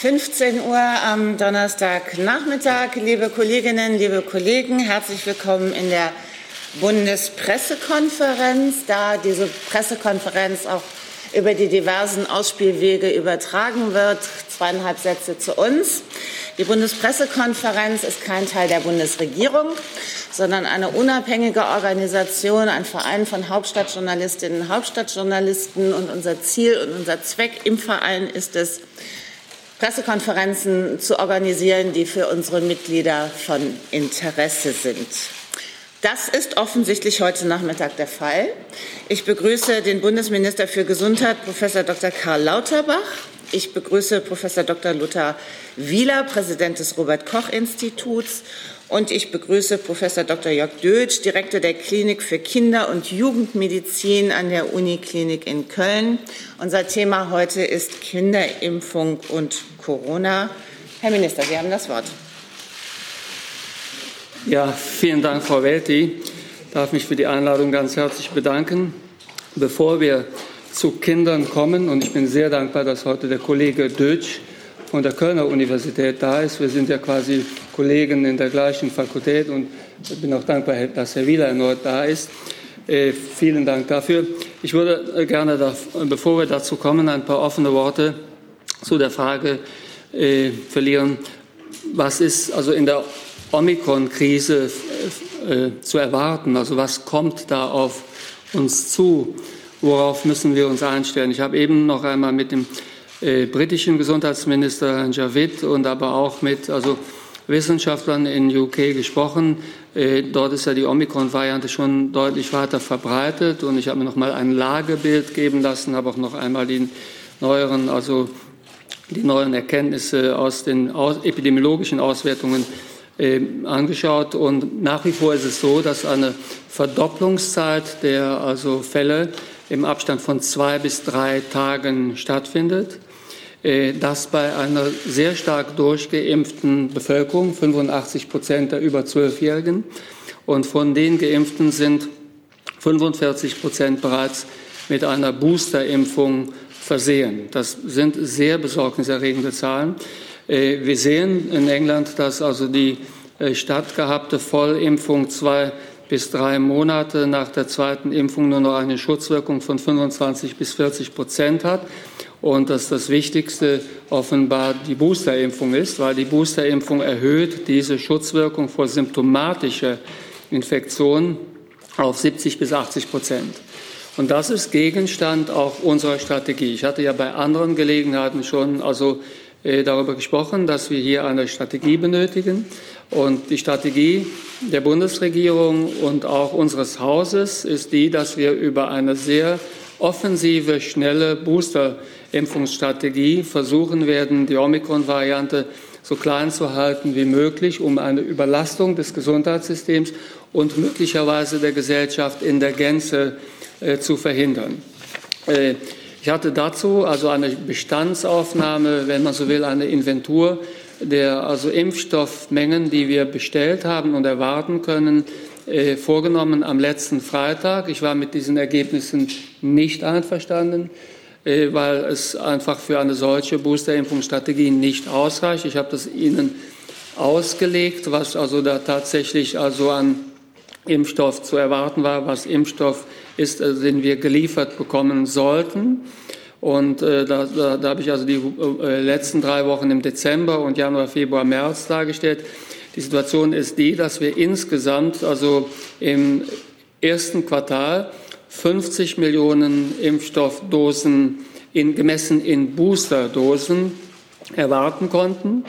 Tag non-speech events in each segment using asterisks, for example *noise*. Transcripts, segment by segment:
15 Uhr am Donnerstagnachmittag. Liebe Kolleginnen, liebe Kollegen, herzlich willkommen in der Bundespressekonferenz. Da diese Pressekonferenz auch über die diversen Ausspielwege übertragen wird, zweieinhalb Sätze zu uns. Die Bundespressekonferenz ist kein Teil der Bundesregierung, sondern eine unabhängige Organisation, ein Verein von Hauptstadtjournalistinnen und Hauptstadtjournalisten. Und unser Ziel und unser Zweck im Verein ist es, Pressekonferenzen zu organisieren, die für unsere Mitglieder von Interesse sind. Das ist offensichtlich heute Nachmittag der Fall. Ich begrüße den Bundesminister für Gesundheit, Professor Dr. Karl Lauterbach. Ich begrüße Professor Dr. Lothar Wieler, Präsident des Robert Koch Instituts. Und ich begrüße Professor Dr. Jörg Dötsch, Direktor der Klinik für Kinder- und Jugendmedizin an der Uniklinik in Köln. Unser Thema heute ist Kinderimpfung und Corona. Herr Minister, Sie haben das Wort. Ja, vielen Dank, Frau Welti. Ich darf mich für die Einladung ganz herzlich bedanken. Bevor wir zu Kindern kommen. Und ich bin sehr dankbar, dass heute der Kollege Dötsch von der Kölner Universität da ist. Wir sind ja quasi Kollegen in der gleichen Fakultät und ich bin auch dankbar, dass Herr Wieler erneut da ist. Äh, vielen Dank dafür. Ich würde äh, gerne, da, bevor wir dazu kommen, ein paar offene Worte zu der Frage äh, verlieren, was ist also in der Omikron-Krise äh, zu erwarten? Also was kommt da auf uns zu? worauf müssen wir uns einstellen. Ich habe eben noch einmal mit dem äh, britischen Gesundheitsminister Javid und aber auch mit also Wissenschaftlern in UK gesprochen. Äh, dort ist ja die Omikron-Variante schon deutlich weiter verbreitet und ich habe mir noch mal ein Lagebild geben lassen, habe auch noch einmal die neueren, also die neuen Erkenntnisse aus den aus, epidemiologischen Auswertungen äh, angeschaut und nach wie vor ist es so, dass eine Verdopplungszeit der also Fälle im Abstand von zwei bis drei Tagen stattfindet. Äh, das bei einer sehr stark durchgeimpften Bevölkerung, 85 Prozent der über Zwölfjährigen. Und von den Geimpften sind 45 Prozent bereits mit einer Boosterimpfung versehen. Das sind sehr besorgniserregende Zahlen. Äh, wir sehen in England, dass also die äh, stattgehabte Vollimpfung zwei bis drei Monate nach der zweiten Impfung nur noch eine Schutzwirkung von 25 bis 40 Prozent hat und dass das Wichtigste offenbar die Boosterimpfung ist, weil die Boosterimpfung erhöht diese Schutzwirkung vor symptomatischer Infektion auf 70 bis 80 Prozent. Und das ist Gegenstand auch unserer Strategie. Ich hatte ja bei anderen Gelegenheiten schon also äh, darüber gesprochen, dass wir hier eine Strategie benötigen. Und die Strategie der Bundesregierung und auch unseres Hauses ist die, dass wir über eine sehr offensive, schnelle Booster-Impfungsstrategie versuchen werden, die Omikron-Variante so klein zu halten wie möglich, um eine Überlastung des Gesundheitssystems und möglicherweise der Gesellschaft in der Gänze äh, zu verhindern. Äh, ich hatte dazu also eine Bestandsaufnahme, wenn man so will, eine Inventur der also Impfstoffmengen, die wir bestellt haben und erwarten können, äh, vorgenommen am letzten Freitag. Ich war mit diesen Ergebnissen nicht einverstanden, weil es einfach für eine solche Boosterimpfungsstrategie nicht ausreicht. Ich habe das Ihnen ausgelegt, was also da tatsächlich also an Impfstoff zu erwarten war, was Impfstoff ist, äh, den wir geliefert bekommen sollten. Und äh, da, da, da habe ich also die äh, letzten drei Wochen im Dezember und Januar, Februar, März dargestellt. Die Situation ist die, dass wir insgesamt also im ersten Quartal 50 Millionen Impfstoffdosen in, gemessen in Boosterdosen erwarten konnten.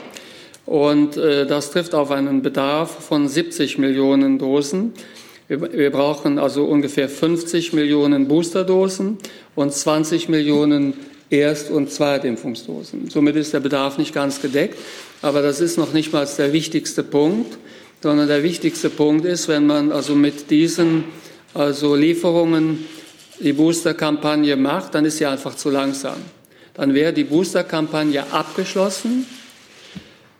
Und äh, das trifft auf einen Bedarf von 70 Millionen Dosen. Wir brauchen also ungefähr 50 Millionen Boosterdosen und 20 Millionen Erst- und Zweitimpfungsdosen. Somit ist der Bedarf nicht ganz gedeckt. Aber das ist noch nicht mal der wichtigste Punkt, sondern der wichtigste Punkt ist, wenn man also mit diesen also Lieferungen die Boosterkampagne macht, dann ist sie einfach zu langsam. Dann wäre die Boosterkampagne abgeschlossen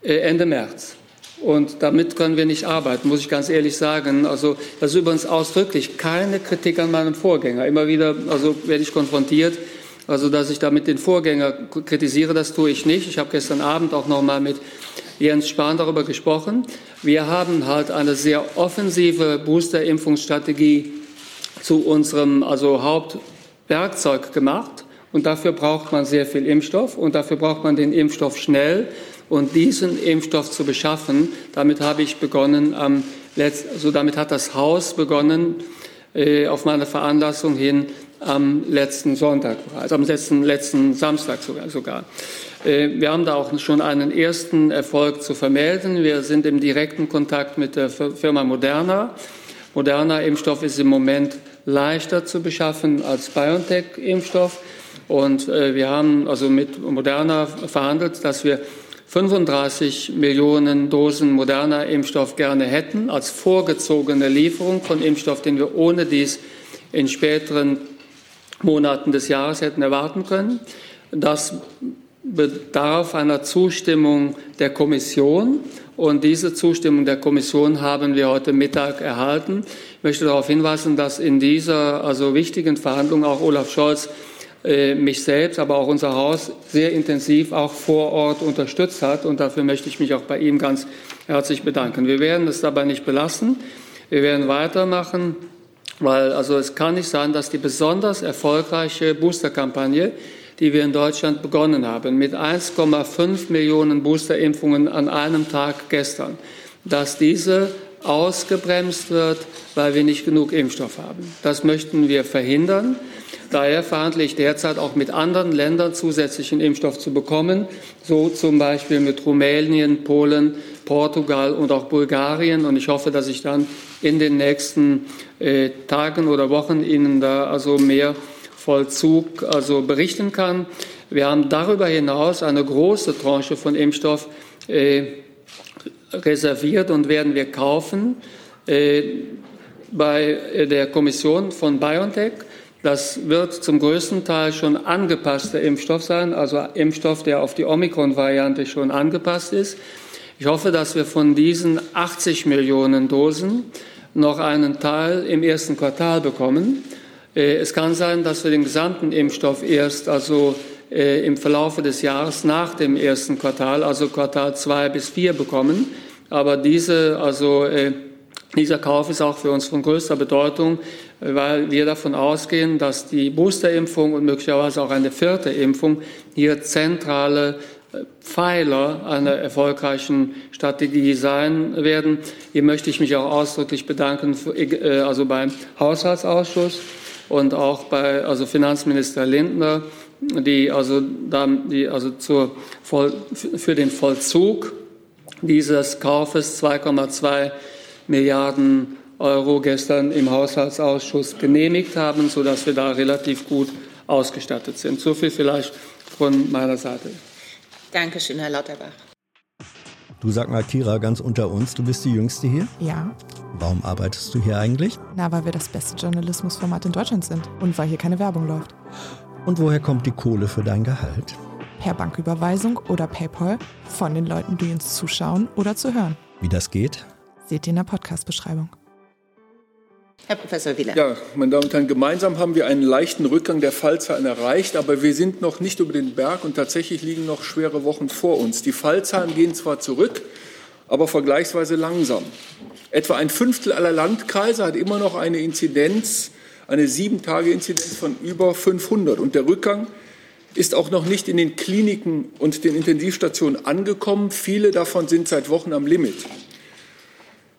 äh, Ende März. Und damit können wir nicht arbeiten, muss ich ganz ehrlich sagen. Also das ist übrigens ausdrücklich keine Kritik an meinem Vorgänger. Immer wieder also werde ich konfrontiert, Also, dass ich damit den Vorgänger kritisiere, das tue ich nicht. Ich habe gestern Abend auch noch mal mit Jens Spahn darüber gesprochen. Wir haben halt eine sehr offensive Booster-Impfungsstrategie zu unserem also Hauptwerkzeug gemacht. Und dafür braucht man sehr viel Impfstoff und dafür braucht man den Impfstoff schnell. Und diesen Impfstoff zu beschaffen, damit habe ich begonnen, Letz also damit hat das Haus begonnen, äh, auf meine Veranlassung hin am letzten Sonntag, also am letzten, letzten Samstag sogar. sogar. Äh, wir haben da auch schon einen ersten Erfolg zu vermelden. Wir sind im direkten Kontakt mit der Firma Moderna. Moderna Impfstoff ist im Moment leichter zu beschaffen als BioNTech-Impfstoff. Und äh, wir haben also mit Moderna verhandelt, dass wir 35 Millionen Dosen moderner Impfstoff gerne hätten, als vorgezogene Lieferung von Impfstoff, den wir ohne dies in späteren Monaten des Jahres hätten erwarten können. Das bedarf einer Zustimmung der Kommission. Und diese Zustimmung der Kommission haben wir heute Mittag erhalten. Ich möchte darauf hinweisen, dass in dieser also wichtigen Verhandlung auch Olaf Scholz äh, mich selbst, aber auch unser Haus sehr intensiv auch vor Ort unterstützt hat. Und dafür möchte ich mich auch bei ihm ganz herzlich bedanken. Wir werden es dabei nicht belassen. Wir werden weitermachen, weil also es kann nicht sein, dass die besonders erfolgreiche Boosterkampagne, die wir in Deutschland begonnen haben, mit 1,5 Millionen Boosterimpfungen an einem Tag gestern, dass diese ausgebremst wird, weil wir nicht genug Impfstoff haben. Das möchten wir verhindern. Daher verhandle ich derzeit auch mit anderen Ländern zusätzlichen Impfstoff zu bekommen, so zum Beispiel mit Rumänien, Polen, Portugal und auch Bulgarien. Und ich hoffe, dass ich dann in den nächsten äh, Tagen oder Wochen Ihnen da also mehr Vollzug also berichten kann. Wir haben darüber hinaus eine große Tranche von Impfstoff äh, reserviert und werden wir kaufen äh, bei der Kommission von BioNTech. Das wird zum größten Teil schon angepasster Impfstoff sein, also Impfstoff, der auf die Omikron-Variante schon angepasst ist. Ich hoffe, dass wir von diesen 80 Millionen Dosen noch einen Teil im ersten Quartal bekommen. Äh, es kann sein, dass wir den gesamten Impfstoff erst also äh, im Verlaufe des Jahres nach dem ersten Quartal, also Quartal zwei bis vier bekommen. Aber diese, also, äh, dieser Kauf ist auch für uns von größter Bedeutung, weil wir davon ausgehen, dass die Boosterimpfung und möglicherweise auch eine vierte Impfung hier zentrale Pfeiler einer erfolgreichen Strategie sein werden. Hier möchte ich mich auch ausdrücklich bedanken, also beim Haushaltsausschuss und auch bei also Finanzminister Lindner, die also, die also zur, für den Vollzug dieses Kaufes 2,2 Milliarden Euro gestern im Haushaltsausschuss genehmigt haben, sodass wir da relativ gut ausgestattet sind. So viel vielleicht von meiner Seite. Dankeschön, Herr Lauterbach. Du sag mal, Kira, ganz unter uns, du bist die Jüngste hier? Ja. Warum arbeitest du hier eigentlich? Na, weil wir das beste Journalismusformat in Deutschland sind und weil hier keine Werbung läuft. Und woher kommt die Kohle für dein Gehalt? Per Banküberweisung oder PayPal von den Leuten, die uns zuschauen oder zu hören. Wie das geht? Seht ihr in der Podcast-Beschreibung. Herr Professor Wieler. Ja, meine Damen und Herren, gemeinsam haben wir einen leichten Rückgang der Fallzahlen erreicht, aber wir sind noch nicht über den Berg und tatsächlich liegen noch schwere Wochen vor uns. Die Fallzahlen gehen zwar zurück, aber vergleichsweise langsam. Etwa ein Fünftel aller Landkreise hat immer noch eine Inzidenz, eine Sieben-Tage-Inzidenz von über 500. Und der Rückgang ist auch noch nicht in den Kliniken und den Intensivstationen angekommen. Viele davon sind seit Wochen am Limit.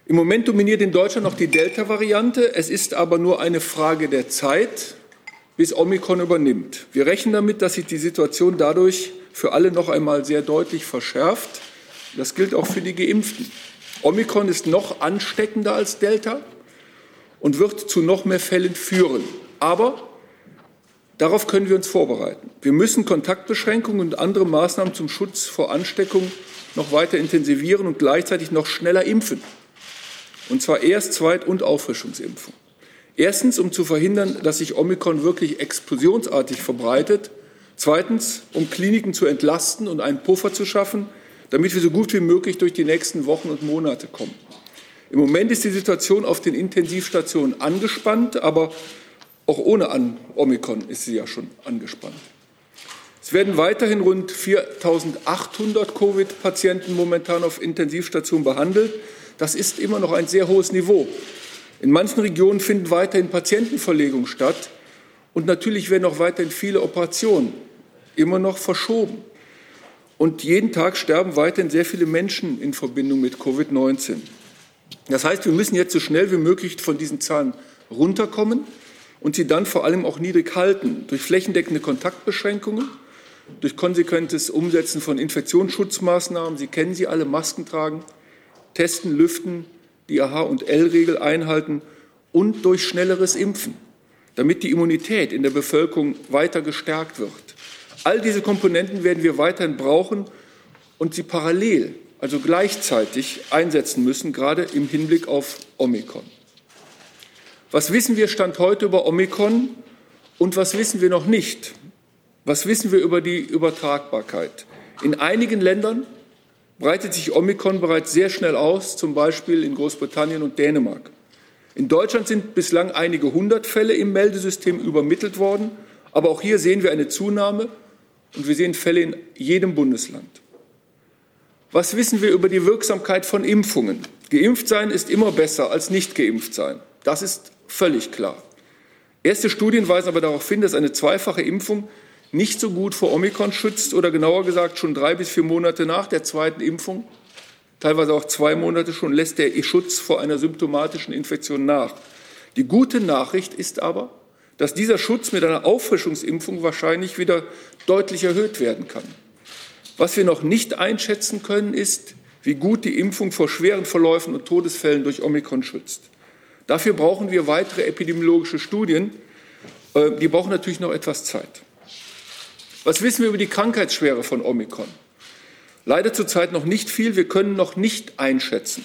Im Moment dominiert in Deutschland noch die Delta-Variante. Es ist aber nur eine Frage der Zeit, bis Omikron übernimmt. Wir rechnen damit, dass sich die Situation dadurch für alle noch einmal sehr deutlich verschärft. Das gilt auch für die Geimpften. Omikron ist noch ansteckender als Delta und wird zu noch mehr Fällen führen. Aber darauf können wir uns vorbereiten. Wir müssen Kontaktbeschränkungen und andere Maßnahmen zum Schutz vor Ansteckung noch weiter intensivieren und gleichzeitig noch schneller impfen. Und zwar Erst-, Zweit- und Auffrischungsimpfung. Erstens, um zu verhindern, dass sich Omikron wirklich explosionsartig verbreitet. Zweitens, um Kliniken zu entlasten und einen Puffer zu schaffen, damit wir so gut wie möglich durch die nächsten Wochen und Monate kommen. Im Moment ist die Situation auf den Intensivstationen angespannt, aber auch ohne Omikron ist sie ja schon angespannt. Es werden weiterhin rund 4.800 Covid-Patienten momentan auf Intensivstationen behandelt. Das ist immer noch ein sehr hohes Niveau. In manchen Regionen finden weiterhin Patientenverlegungen statt. Und natürlich werden auch weiterhin viele Operationen immer noch verschoben. Und jeden Tag sterben weiterhin sehr viele Menschen in Verbindung mit Covid-19. Das heißt, wir müssen jetzt so schnell wie möglich von diesen Zahlen runterkommen und sie dann vor allem auch niedrig halten durch flächendeckende Kontaktbeschränkungen, durch konsequentes Umsetzen von Infektionsschutzmaßnahmen. Sie kennen sie alle, Masken tragen, testen, lüften, die AH- und L-Regel einhalten und durch schnelleres Impfen damit die Immunität in der Bevölkerung weiter gestärkt wird. All diese Komponenten werden wir weiterhin brauchen und sie parallel, also gleichzeitig einsetzen müssen, gerade im Hinblick auf Omikron. Was wissen wir Stand heute über Omikron und was wissen wir noch nicht? Was wissen wir über die Übertragbarkeit? In einigen Ländern breitet sich Omikron bereits sehr schnell aus, zum Beispiel in Großbritannien und Dänemark. In Deutschland sind bislang einige hundert Fälle im Meldesystem übermittelt worden. Aber auch hier sehen wir eine Zunahme und wir sehen Fälle in jedem Bundesland. Was wissen wir über die Wirksamkeit von Impfungen? Geimpft sein ist immer besser als nicht geimpft sein. Das ist völlig klar. Erste Studien weisen aber darauf hin, dass eine zweifache Impfung nicht so gut vor Omikron schützt oder genauer gesagt schon drei bis vier Monate nach der zweiten Impfung teilweise auch zwei Monate schon, lässt der Schutz vor einer symptomatischen Infektion nach. Die gute Nachricht ist aber, dass dieser Schutz mit einer Auffrischungsimpfung wahrscheinlich wieder deutlich erhöht werden kann. Was wir noch nicht einschätzen können, ist, wie gut die Impfung vor schweren Verläufen und Todesfällen durch Omikron schützt. Dafür brauchen wir weitere epidemiologische Studien. Äh, die brauchen natürlich noch etwas Zeit. Was wissen wir über die Krankheitsschwere von Omikron? Leider zurzeit noch nicht viel. Wir können noch nicht einschätzen,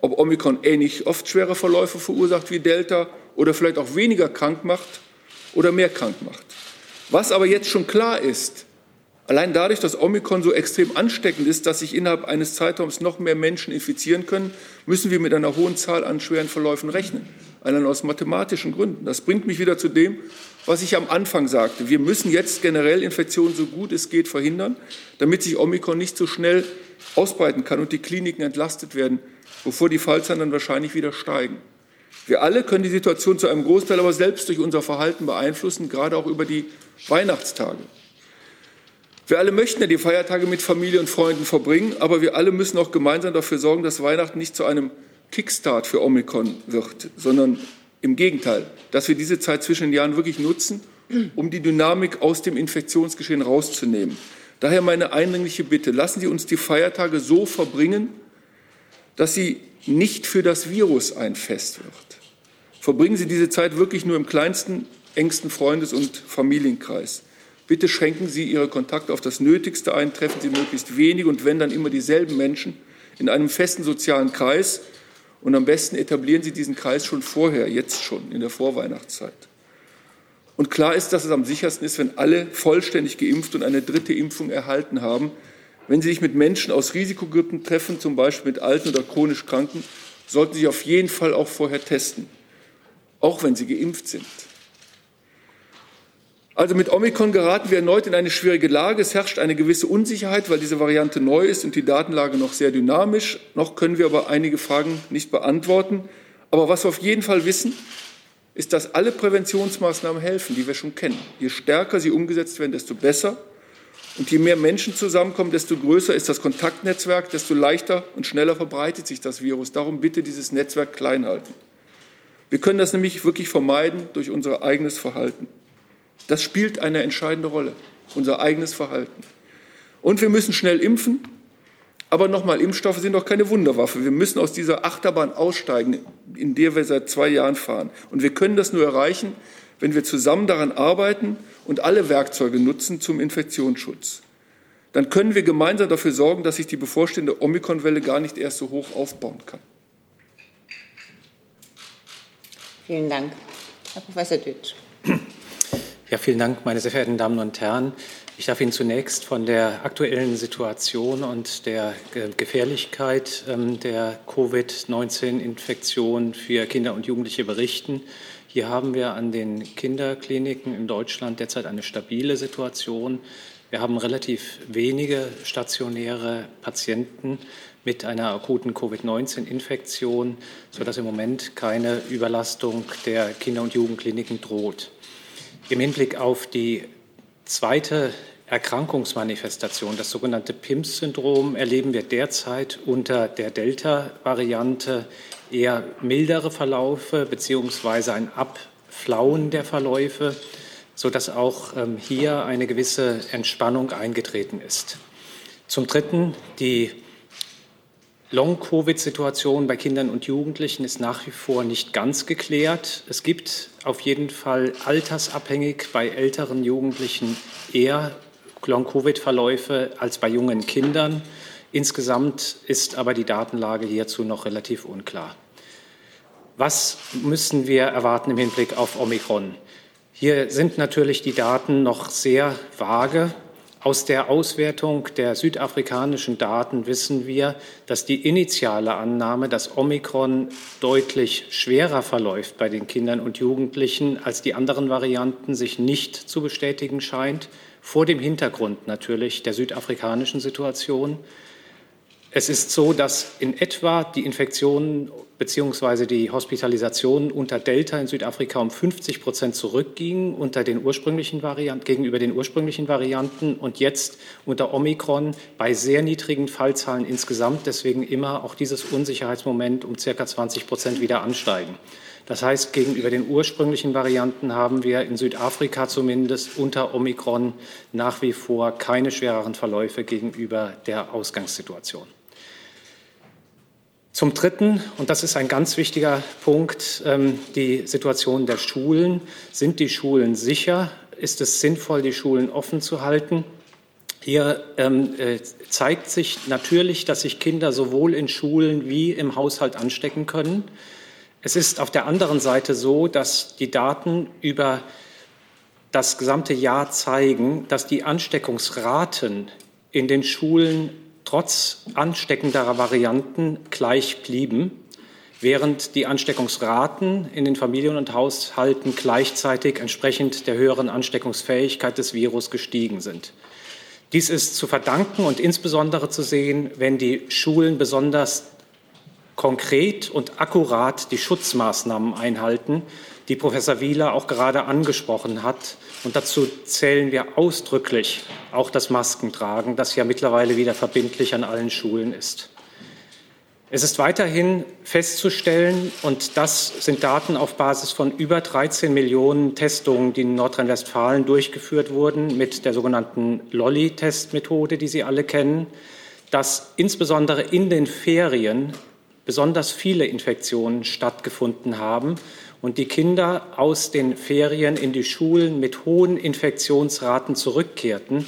ob Omikron ähnlich oft schwere Verläufe verursacht wie Delta oder vielleicht auch weniger krank macht oder mehr krank macht. Was aber jetzt schon klar ist, allein dadurch, dass Omikron so extrem ansteckend ist, dass sich innerhalb eines Zeitraums noch mehr Menschen infizieren können, müssen wir mit einer hohen Zahl an schweren Verläufen rechnen. Allein aus mathematischen Gründen. Das bringt mich wieder zu dem, was ich am Anfang sagte. Wir müssen jetzt generell Infektionen so gut es geht verhindern, damit sich Omikron nicht so schnell ausbreiten kann und die Kliniken entlastet werden, bevor die Fallzahlen dann wahrscheinlich wieder steigen. Wir alle können die Situation zu einem Großteil aber selbst durch unser Verhalten beeinflussen, gerade auch über die Weihnachtstage. Wir alle möchten ja die Feiertage mit Familie und Freunden verbringen, aber wir alle müssen auch gemeinsam dafür sorgen, dass Weihnachten nicht zu einem Kickstart für Omikron wird, sondern im Gegenteil, dass wir diese Zeit zwischen den Jahren wirklich nutzen, um die Dynamik aus dem Infektionsgeschehen rauszunehmen. Daher meine eindringliche Bitte, lassen Sie uns die Feiertage so verbringen, dass sie nicht für das Virus ein Fest wird. Verbringen Sie diese Zeit wirklich nur im kleinsten, engsten Freundes- und Familienkreis. Bitte schränken Sie Ihre Kontakte auf das Nötigste ein, treffen Sie möglichst wenig und wenn dann immer dieselben Menschen in einem festen sozialen Kreis, und am besten etablieren Sie diesen Kreis schon vorher, jetzt schon, in der Vorweihnachtszeit. Und klar ist, dass es am sichersten ist, wenn alle vollständig geimpft und eine dritte Impfung erhalten haben. Wenn Sie sich mit Menschen aus Risikogruppen treffen, zum Beispiel mit alten oder chronisch Kranken, sollten Sie sich auf jeden Fall auch vorher testen, auch wenn Sie geimpft sind. Also mit Omikron geraten wir erneut in eine schwierige Lage. Es herrscht eine gewisse Unsicherheit, weil diese Variante neu ist und die Datenlage noch sehr dynamisch. Noch können wir aber einige Fragen nicht beantworten. Aber was wir auf jeden Fall wissen, ist, dass alle Präventionsmaßnahmen helfen, die wir schon kennen. Je stärker sie umgesetzt werden, desto besser. Und je mehr Menschen zusammenkommen, desto größer ist das Kontaktnetzwerk, desto leichter und schneller verbreitet sich das Virus. Darum bitte dieses Netzwerk klein halten. Wir können das nämlich wirklich vermeiden durch unser eigenes Verhalten. Das spielt eine entscheidende Rolle, unser eigenes Verhalten. Und wir müssen schnell impfen. Aber nochmal, Impfstoffe sind doch keine Wunderwaffe. Wir müssen aus dieser Achterbahn aussteigen, in der wir seit zwei Jahren fahren. Und wir können das nur erreichen, wenn wir zusammen daran arbeiten und alle Werkzeuge nutzen zum Infektionsschutz. Dann können wir gemeinsam dafür sorgen, dass sich die bevorstehende Omikronwelle gar nicht erst so hoch aufbauen kann. Vielen Dank. Herr Professor Dütsch. Ja, vielen Dank, meine sehr verehrten Damen und Herren. Ich darf Ihnen zunächst von der aktuellen Situation und der Gefährlichkeit ähm, der Covid-19-Infektion für Kinder und Jugendliche berichten. Hier haben wir an den Kinderkliniken in Deutschland derzeit eine stabile Situation. Wir haben relativ wenige stationäre Patienten mit einer akuten Covid-19-Infektion, sodass im Moment keine Überlastung der Kinder- und Jugendkliniken droht. Im Hinblick auf die zweite Erkrankungsmanifestation, das sogenannte PIMS-Syndrom, erleben wir derzeit unter der Delta-Variante eher mildere Verläufe beziehungsweise ein Abflauen der Verläufe, sodass auch ähm, hier eine gewisse Entspannung eingetreten ist. Zum Dritten, die Long-Covid-Situation bei Kindern und Jugendlichen ist nach wie vor nicht ganz geklärt. Es gibt auf jeden Fall altersabhängig bei älteren Jugendlichen eher Long-Covid-Verläufe als bei jungen Kindern. Insgesamt ist aber die Datenlage hierzu noch relativ unklar. Was müssen wir erwarten im Hinblick auf Omikron? Hier sind natürlich die Daten noch sehr vage. Aus der Auswertung der südafrikanischen Daten wissen wir, dass die initiale Annahme, dass Omikron deutlich schwerer verläuft bei den Kindern und Jugendlichen als die anderen Varianten, sich nicht zu bestätigen scheint, vor dem Hintergrund natürlich der südafrikanischen Situation. Es ist so, dass in etwa die Infektionen bzw. die Hospitalisationen unter Delta in Südafrika um 50 Prozent zurückgingen unter den ursprünglichen Varianten, gegenüber den ursprünglichen Varianten und jetzt unter Omikron bei sehr niedrigen Fallzahlen insgesamt, deswegen immer auch dieses Unsicherheitsmoment um circa 20 Prozent wieder ansteigen. Das heißt, gegenüber den ursprünglichen Varianten haben wir in Südafrika zumindest unter Omikron nach wie vor keine schwereren Verläufe gegenüber der Ausgangssituation. Zum Dritten, und das ist ein ganz wichtiger Punkt, ähm, die Situation der Schulen. Sind die Schulen sicher? Ist es sinnvoll, die Schulen offen zu halten? Hier ähm, äh, zeigt sich natürlich, dass sich Kinder sowohl in Schulen wie im Haushalt anstecken können. Es ist auf der anderen Seite so, dass die Daten über das gesamte Jahr zeigen, dass die Ansteckungsraten in den Schulen trotz ansteckenderer Varianten gleich blieben, während die Ansteckungsraten in den Familien und Haushalten gleichzeitig entsprechend der höheren Ansteckungsfähigkeit des Virus gestiegen sind. Dies ist zu verdanken und insbesondere zu sehen, wenn die Schulen besonders konkret und akkurat die Schutzmaßnahmen einhalten, die Professor Wieler auch gerade angesprochen hat. Und dazu zählen wir ausdrücklich auch das Maskentragen, das ja mittlerweile wieder verbindlich an allen Schulen ist. Es ist weiterhin festzustellen, und das sind Daten auf Basis von über 13 Millionen Testungen, die in Nordrhein-Westfalen durchgeführt wurden mit der sogenannten Lolli-Testmethode, die Sie alle kennen, dass insbesondere in den Ferien besonders viele Infektionen stattgefunden haben und die Kinder aus den Ferien in die Schulen mit hohen Infektionsraten zurückkehrten.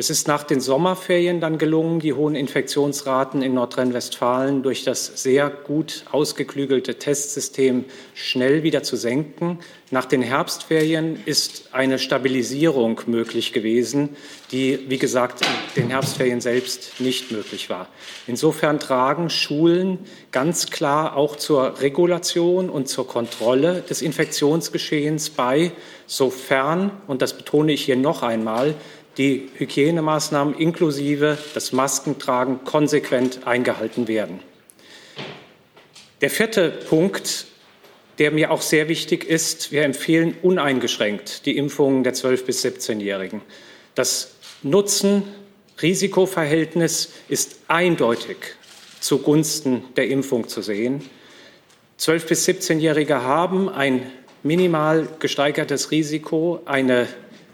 Es ist nach den Sommerferien dann gelungen, die hohen Infektionsraten in Nordrhein-Westfalen durch das sehr gut ausgeklügelte Testsystem schnell wieder zu senken. Nach den Herbstferien ist eine Stabilisierung möglich gewesen, die, wie gesagt, in den Herbstferien selbst nicht möglich war. Insofern tragen Schulen ganz klar auch zur Regulation und zur Kontrolle des Infektionsgeschehens bei, sofern, und das betone ich hier noch einmal, die Hygienemaßnahmen inklusive das Maskentragen konsequent eingehalten werden. Der vierte Punkt der mir auch sehr wichtig ist. Wir empfehlen uneingeschränkt die Impfungen der 12- bis 17-Jährigen. Das Nutzen-Risikoverhältnis ist eindeutig zugunsten der Impfung zu sehen. 12- bis 17-Jährige haben ein minimal gesteigertes Risiko, eine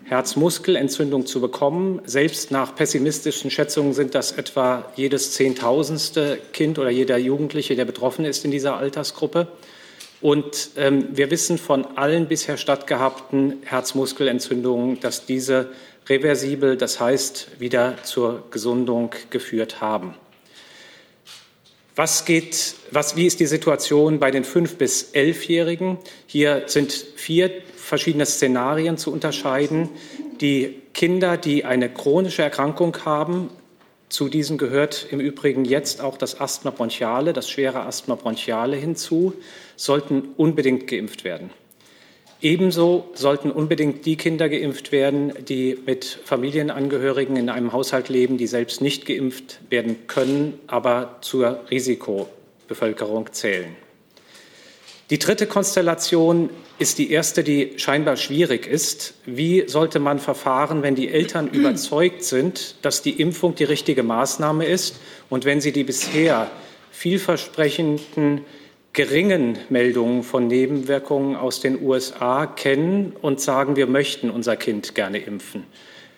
Herzmuskelentzündung zu bekommen. Selbst nach pessimistischen Schätzungen sind das etwa jedes Zehntausendste Kind oder jeder Jugendliche, der betroffen ist in dieser Altersgruppe. Und ähm, wir wissen von allen bisher stattgehabten Herzmuskelentzündungen, dass diese reversibel, das heißt wieder zur Gesundung geführt haben. Was geht, was, wie ist die Situation bei den 5- bis 11-Jährigen? Hier sind vier verschiedene Szenarien zu unterscheiden. Die Kinder, die eine chronische Erkrankung haben, zu diesen gehört im Übrigen jetzt auch das Asthma bronchiale, das schwere Asthma bronchiale hinzu, sollten unbedingt geimpft werden. Ebenso sollten unbedingt die Kinder geimpft werden, die mit Familienangehörigen in einem Haushalt leben, die selbst nicht geimpft werden können, aber zur Risikobevölkerung zählen. Die dritte Konstellation ist die erste, die scheinbar schwierig ist. Wie sollte man verfahren, wenn die Eltern überzeugt sind, dass die Impfung die richtige Maßnahme ist und wenn sie die bisher vielversprechenden geringen Meldungen von Nebenwirkungen aus den USA kennen und sagen, wir möchten unser Kind gerne impfen.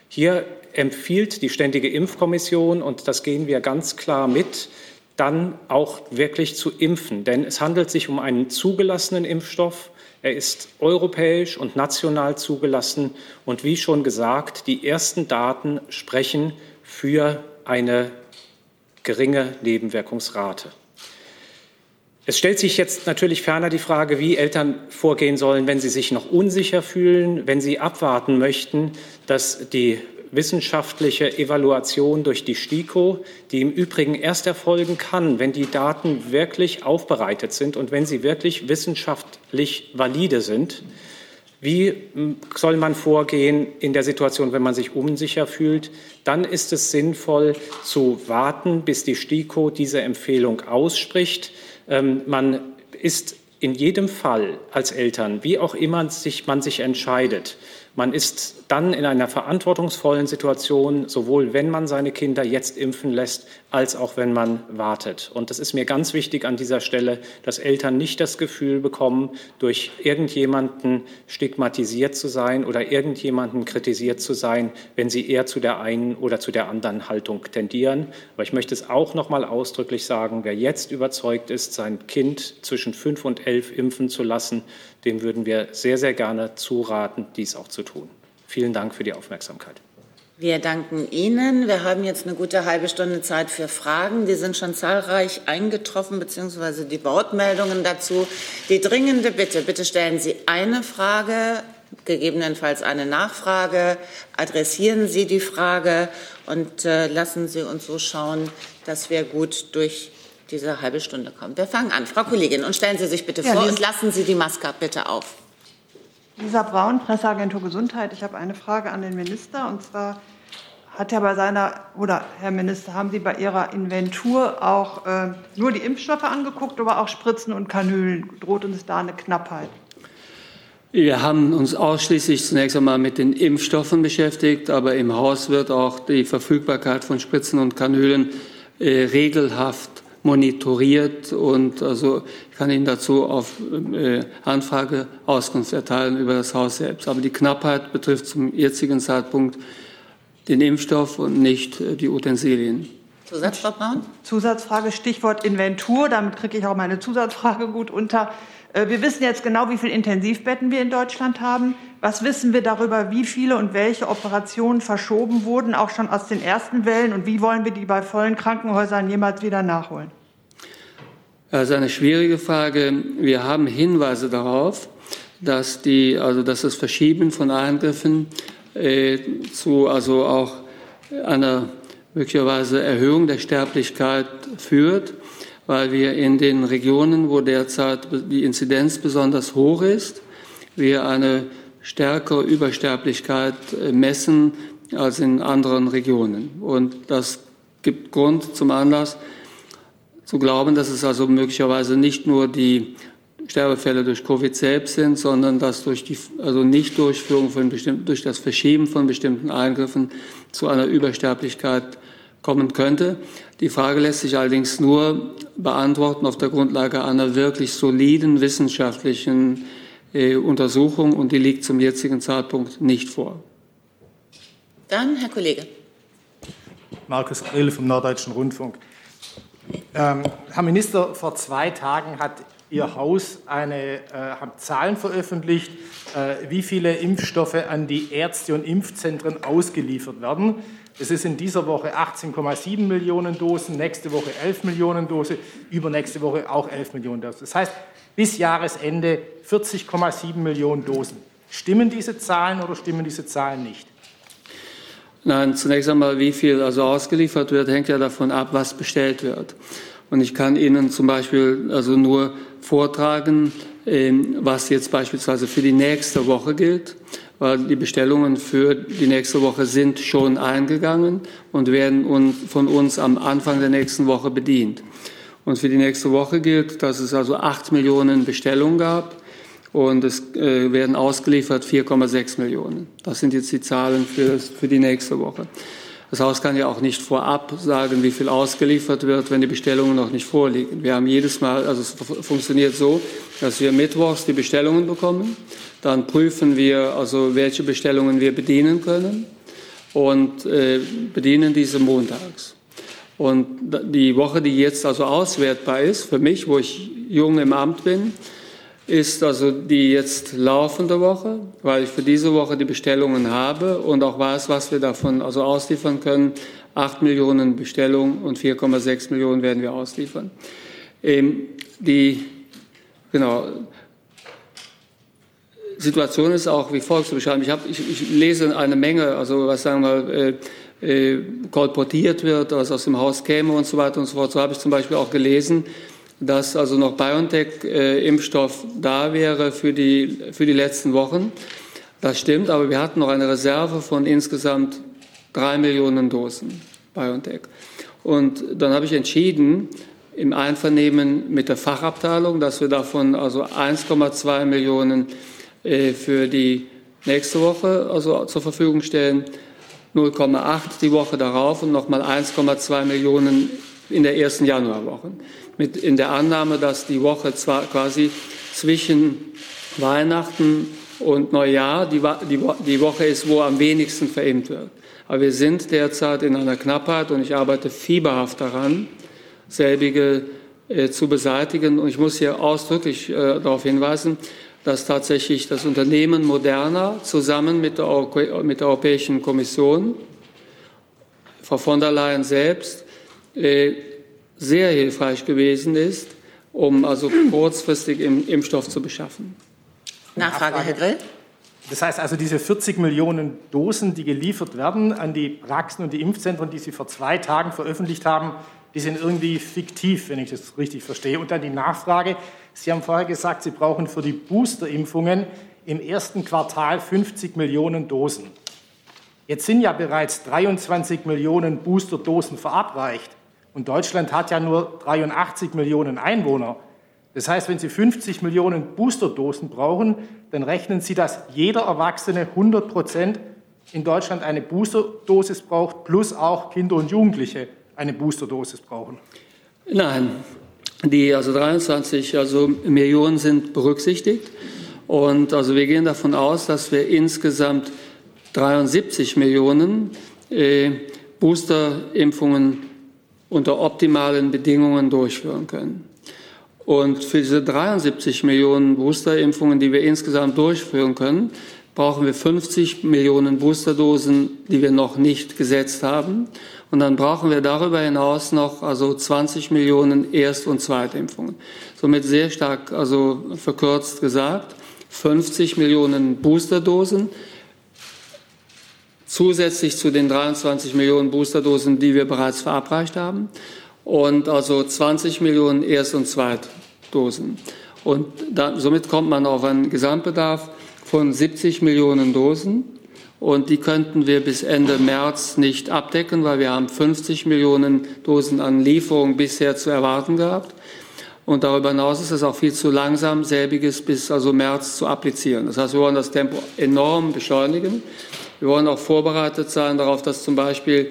Hier empfiehlt die Ständige Impfkommission, und das gehen wir ganz klar mit, dann auch wirklich zu impfen. Denn es handelt sich um einen zugelassenen Impfstoff. Er ist europäisch und national zugelassen. Und wie schon gesagt, die ersten Daten sprechen für eine geringe Nebenwirkungsrate. Es stellt sich jetzt natürlich ferner die Frage, wie Eltern vorgehen sollen, wenn sie sich noch unsicher fühlen, wenn sie abwarten möchten, dass die wissenschaftliche Evaluation durch die STIKO, die im Übrigen erst erfolgen kann, wenn die Daten wirklich aufbereitet sind und wenn sie wirklich wissenschaftlich valide sind. Wie soll man vorgehen in der Situation, wenn man sich unsicher fühlt? Dann ist es sinnvoll zu warten, bis die STIKO diese Empfehlung ausspricht. Ähm, man ist in jedem Fall als Eltern, wie auch immer sich, man sich entscheidet, man ist dann in einer verantwortungsvollen Situation, sowohl wenn man seine Kinder jetzt impfen lässt, als auch wenn man wartet. Und es ist mir ganz wichtig an dieser Stelle, dass Eltern nicht das Gefühl bekommen, durch irgendjemanden stigmatisiert zu sein oder irgendjemanden kritisiert zu sein, wenn sie eher zu der einen oder zu der anderen Haltung tendieren. Aber ich möchte es auch noch mal ausdrücklich sagen, wer jetzt überzeugt ist, sein Kind zwischen fünf und elf impfen zu lassen, dem würden wir sehr, sehr gerne zuraten, dies auch zu tun. Vielen Dank für die Aufmerksamkeit. Wir danken Ihnen. Wir haben jetzt eine gute halbe Stunde Zeit für Fragen. Die sind schon zahlreich eingetroffen, beziehungsweise die Wortmeldungen dazu. Die dringende Bitte, bitte stellen Sie eine Frage, gegebenenfalls eine Nachfrage. Adressieren Sie die Frage und äh, lassen Sie uns so schauen, dass wir gut durch diese halbe Stunde kommen. Wir fangen an. Frau Kollegin, und stellen Sie sich bitte ja, vor und lassen Sie die Maske bitte auf. Lisa Braun, Presseagentur Gesundheit. Ich habe eine Frage an den Minister. Und zwar hat er bei seiner, oder Herr Minister, haben Sie bei Ihrer Inventur auch äh, nur die Impfstoffe angeguckt, aber auch Spritzen und Kanülen? Droht uns da eine Knappheit? Wir haben uns ausschließlich zunächst einmal mit den Impfstoffen beschäftigt, aber im Haus wird auch die Verfügbarkeit von Spritzen und Kanülen äh, regelhaft monitoriert und also ich kann Ihnen dazu auf äh, Anfrage Auskunft erteilen über das Haus selbst. Aber die Knappheit betrifft zum jetzigen Zeitpunkt den Impfstoff und nicht äh, die Utensilien. Zusatz, Frau Braun? Zusatzfrage, Stichwort Inventur. Damit kriege ich auch meine Zusatzfrage gut unter. Äh, wir wissen jetzt genau, wie viele Intensivbetten wir in Deutschland haben. Was wissen wir darüber, wie viele und welche Operationen verschoben wurden, auch schon aus den ersten Wellen? Und wie wollen wir die bei vollen Krankenhäusern jemals wieder nachholen? Das ist eine schwierige Frage. Wir haben Hinweise darauf, dass, die, also dass das Verschieben von Eingriffen äh, zu also auch einer möglicherweise Erhöhung der Sterblichkeit führt, weil wir in den Regionen, wo derzeit die Inzidenz besonders hoch ist, wir eine stärkere Übersterblichkeit äh, messen als in anderen Regionen. Und das gibt Grund zum Anlass, zu glauben, dass es also möglicherweise nicht nur die Sterbefälle durch Covid selbst sind, sondern dass durch die also Nichtdurchführung von bestimmten, durch das Verschieben von bestimmten Eingriffen zu einer Übersterblichkeit kommen könnte. Die Frage lässt sich allerdings nur beantworten auf der Grundlage einer wirklich soliden wissenschaftlichen äh, Untersuchung und die liegt zum jetzigen Zeitpunkt nicht vor. Dann Herr Kollege. Markus Grill vom Norddeutschen Rundfunk. Ähm, Herr Minister, vor zwei Tagen hat Ihr Haus eine, äh, Zahlen veröffentlicht, äh, wie viele Impfstoffe an die Ärzte und Impfzentren ausgeliefert werden. Es ist in dieser Woche 18,7 Millionen Dosen, nächste Woche 11 Millionen Dosen, übernächste Woche auch 11 Millionen Dosen. Das heißt, bis Jahresende 40,7 Millionen Dosen. Stimmen diese Zahlen oder stimmen diese Zahlen nicht? Nein, zunächst einmal, wie viel also ausgeliefert wird, hängt ja davon ab, was bestellt wird. Und ich kann Ihnen zum Beispiel also nur vortragen, ähm, was jetzt beispielsweise für die nächste Woche gilt, weil die Bestellungen für die nächste Woche sind schon eingegangen und werden von uns am Anfang der nächsten Woche bedient. Und für die nächste Woche gilt, dass es also acht Millionen Bestellungen gab und es äh, werden ausgeliefert 4,6 Millionen. Das sind jetzt die Zahlen für, für die nächste Woche. Das Haus kann ja auch nicht vorab sagen, wie viel ausgeliefert wird, wenn die Bestellungen noch nicht vorliegen. Wir haben jedes Mal, also es funktioniert so, dass wir mittwochs die Bestellungen bekommen, dann prüfen wir also, welche Bestellungen wir bedienen können und äh, bedienen diese montags. Und die Woche, die jetzt also auswertbar ist, für mich, wo ich jung im Amt bin, ist also die jetzt laufende Woche, weil ich für diese Woche die Bestellungen habe und auch weiß, was wir davon also ausliefern können. Acht Millionen Bestellungen und 4,6 Millionen werden wir ausliefern. Ähm, die genau, Situation ist auch wie folgt zu beschreiben. Ich, hab, ich, ich lese eine Menge, also was sagen wir, äh, äh, kolportiert wird, was aus dem Haus käme und so weiter und so fort. So habe ich zum Beispiel auch gelesen, dass also noch BioNTech-Impfstoff da wäre für die, für die letzten Wochen. Das stimmt, aber wir hatten noch eine Reserve von insgesamt drei Millionen Dosen BioNTech. Und dann habe ich entschieden, im Einvernehmen mit der Fachabteilung, dass wir davon also 1,2 Millionen äh, für die nächste Woche also zur Verfügung stellen, 0,8 die Woche darauf und nochmal 1,2 Millionen in der ersten Januarwoche mit in der Annahme, dass die Woche zwar quasi zwischen Weihnachten und Neujahr die, die, die Woche ist, wo am wenigsten verimpft wird. Aber wir sind derzeit in einer Knappheit und ich arbeite fieberhaft daran, selbige äh, zu beseitigen. Und ich muss hier ausdrücklich äh, darauf hinweisen, dass tatsächlich das Unternehmen Moderna zusammen mit der, mit der Europäischen Kommission, Frau von der Leyen selbst, sehr hilfreich gewesen ist, um also kurzfristig Impfstoff zu beschaffen. Nachfrage, Herr Grill. Das heißt also, diese 40 Millionen Dosen, die geliefert werden an die Praxen und die Impfzentren, die Sie vor zwei Tagen veröffentlicht haben, die sind irgendwie fiktiv, wenn ich das richtig verstehe. Und dann die Nachfrage. Sie haben vorher gesagt, Sie brauchen für die Boosterimpfungen im ersten Quartal 50 Millionen Dosen. Jetzt sind ja bereits 23 Millionen Boosterdosen verabreicht. Und Deutschland hat ja nur 83 Millionen Einwohner. Das heißt, wenn Sie 50 Millionen Boosterdosen brauchen, dann rechnen Sie, dass jeder Erwachsene 100 Prozent in Deutschland eine Boosterdosis braucht, plus auch Kinder und Jugendliche eine Boosterdosis brauchen. Nein, die also 23 also Millionen sind berücksichtigt. Und also wir gehen davon aus, dass wir insgesamt 73 Millionen äh, Boosterimpfungen unter optimalen Bedingungen durchführen können. Und für diese 73 Millionen Boosterimpfungen, die wir insgesamt durchführen können, brauchen wir 50 Millionen Boosterdosen, die wir noch nicht gesetzt haben. Und dann brauchen wir darüber hinaus noch also 20 Millionen Erst- und Zweitimpfungen. Somit sehr stark, also verkürzt gesagt, 50 Millionen Boosterdosen, zusätzlich zu den 23 Millionen Boosterdosen, die wir bereits verabreicht haben, und also 20 Millionen Erst- und Zweitdosen. Und da, somit kommt man auf einen Gesamtbedarf von 70 Millionen Dosen. Und die könnten wir bis Ende März nicht abdecken, weil wir haben 50 Millionen Dosen an Lieferungen bisher zu erwarten gehabt. Und darüber hinaus ist es auch viel zu langsam, selbiges bis also März zu applizieren. Das heißt, wir wollen das Tempo enorm beschleunigen. Wir wollen auch vorbereitet sein darauf, dass zum Beispiel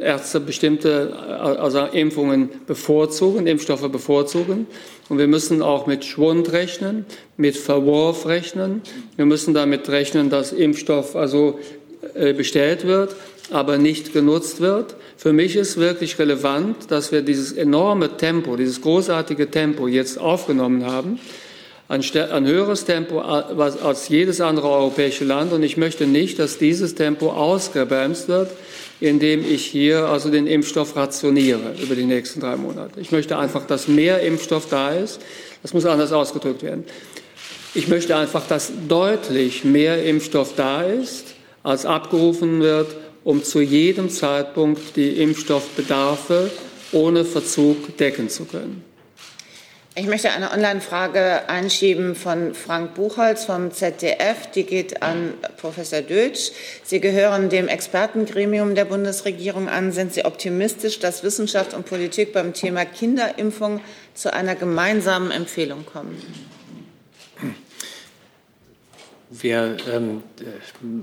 Ärzte bestimmte also Impfungen bevorzugen, Impfstoffe bevorzugen. Und wir müssen auch mit Schwund rechnen, mit Verwurf rechnen. Wir müssen damit rechnen, dass Impfstoff also äh, bestellt wird, aber nicht genutzt wird. Für mich ist wirklich relevant, dass wir dieses enorme Tempo, dieses großartige Tempo jetzt aufgenommen haben ein, ein höheres Tempo als jedes andere europäische Land. Und ich möchte nicht, dass dieses Tempo ausgebremst wird, indem ich hier also den Impfstoff rationiere über die nächsten drei Monate. Ich möchte einfach, dass mehr Impfstoff da ist. Das muss anders ausgedrückt werden. Ich möchte einfach, dass deutlich mehr Impfstoff da ist, als abgerufen wird, um zu jedem Zeitpunkt die Impfstoffbedarfe ohne Verzug decken zu können. Ich möchte eine Online-Frage einschieben von Frank Buchholz vom ZDF. Die geht an Professor Dötsch. Sie gehören dem Expertengremium der Bundesregierung an. Sind Sie optimistisch, dass Wissenschaft und Politik beim Thema Kinderimpfung zu einer gemeinsamen Empfehlung kommen? Wir ähm,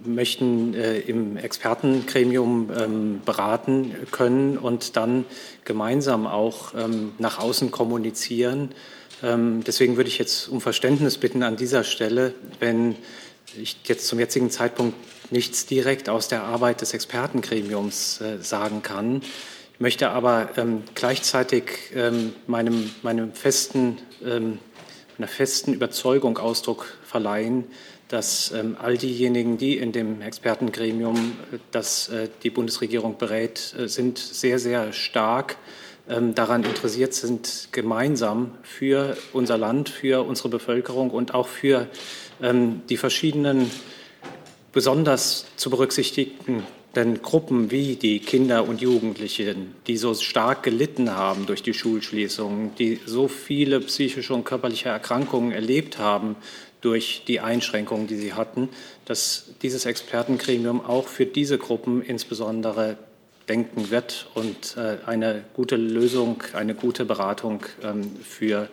möchten äh, im Expertengremium ähm, beraten können und dann gemeinsam auch ähm, nach außen kommunizieren. Ähm, deswegen würde ich jetzt um Verständnis bitten an dieser Stelle, wenn ich jetzt zum jetzigen Zeitpunkt nichts direkt aus der Arbeit des Expertengremiums äh, sagen kann. Ich möchte aber ähm, gleichzeitig ähm, meinem, meinem festen, einer festen Überzeugung Ausdruck verleihen, dass ähm, all diejenigen, die in dem Expertengremium, äh, das äh, die Bundesregierung berät, äh, sind sehr, sehr stark ähm, daran interessiert sind, gemeinsam für unser Land, für unsere Bevölkerung und auch für ähm, die verschiedenen besonders zu berücksichtigten Gruppen wie die Kinder und Jugendlichen, die so stark gelitten haben durch die Schulschließungen, die so viele psychische und körperliche Erkrankungen erlebt haben durch die Einschränkungen, die sie hatten, dass dieses Expertengremium auch für diese Gruppen insbesondere denken wird und äh, eine gute Lösung, eine gute Beratung ähm, für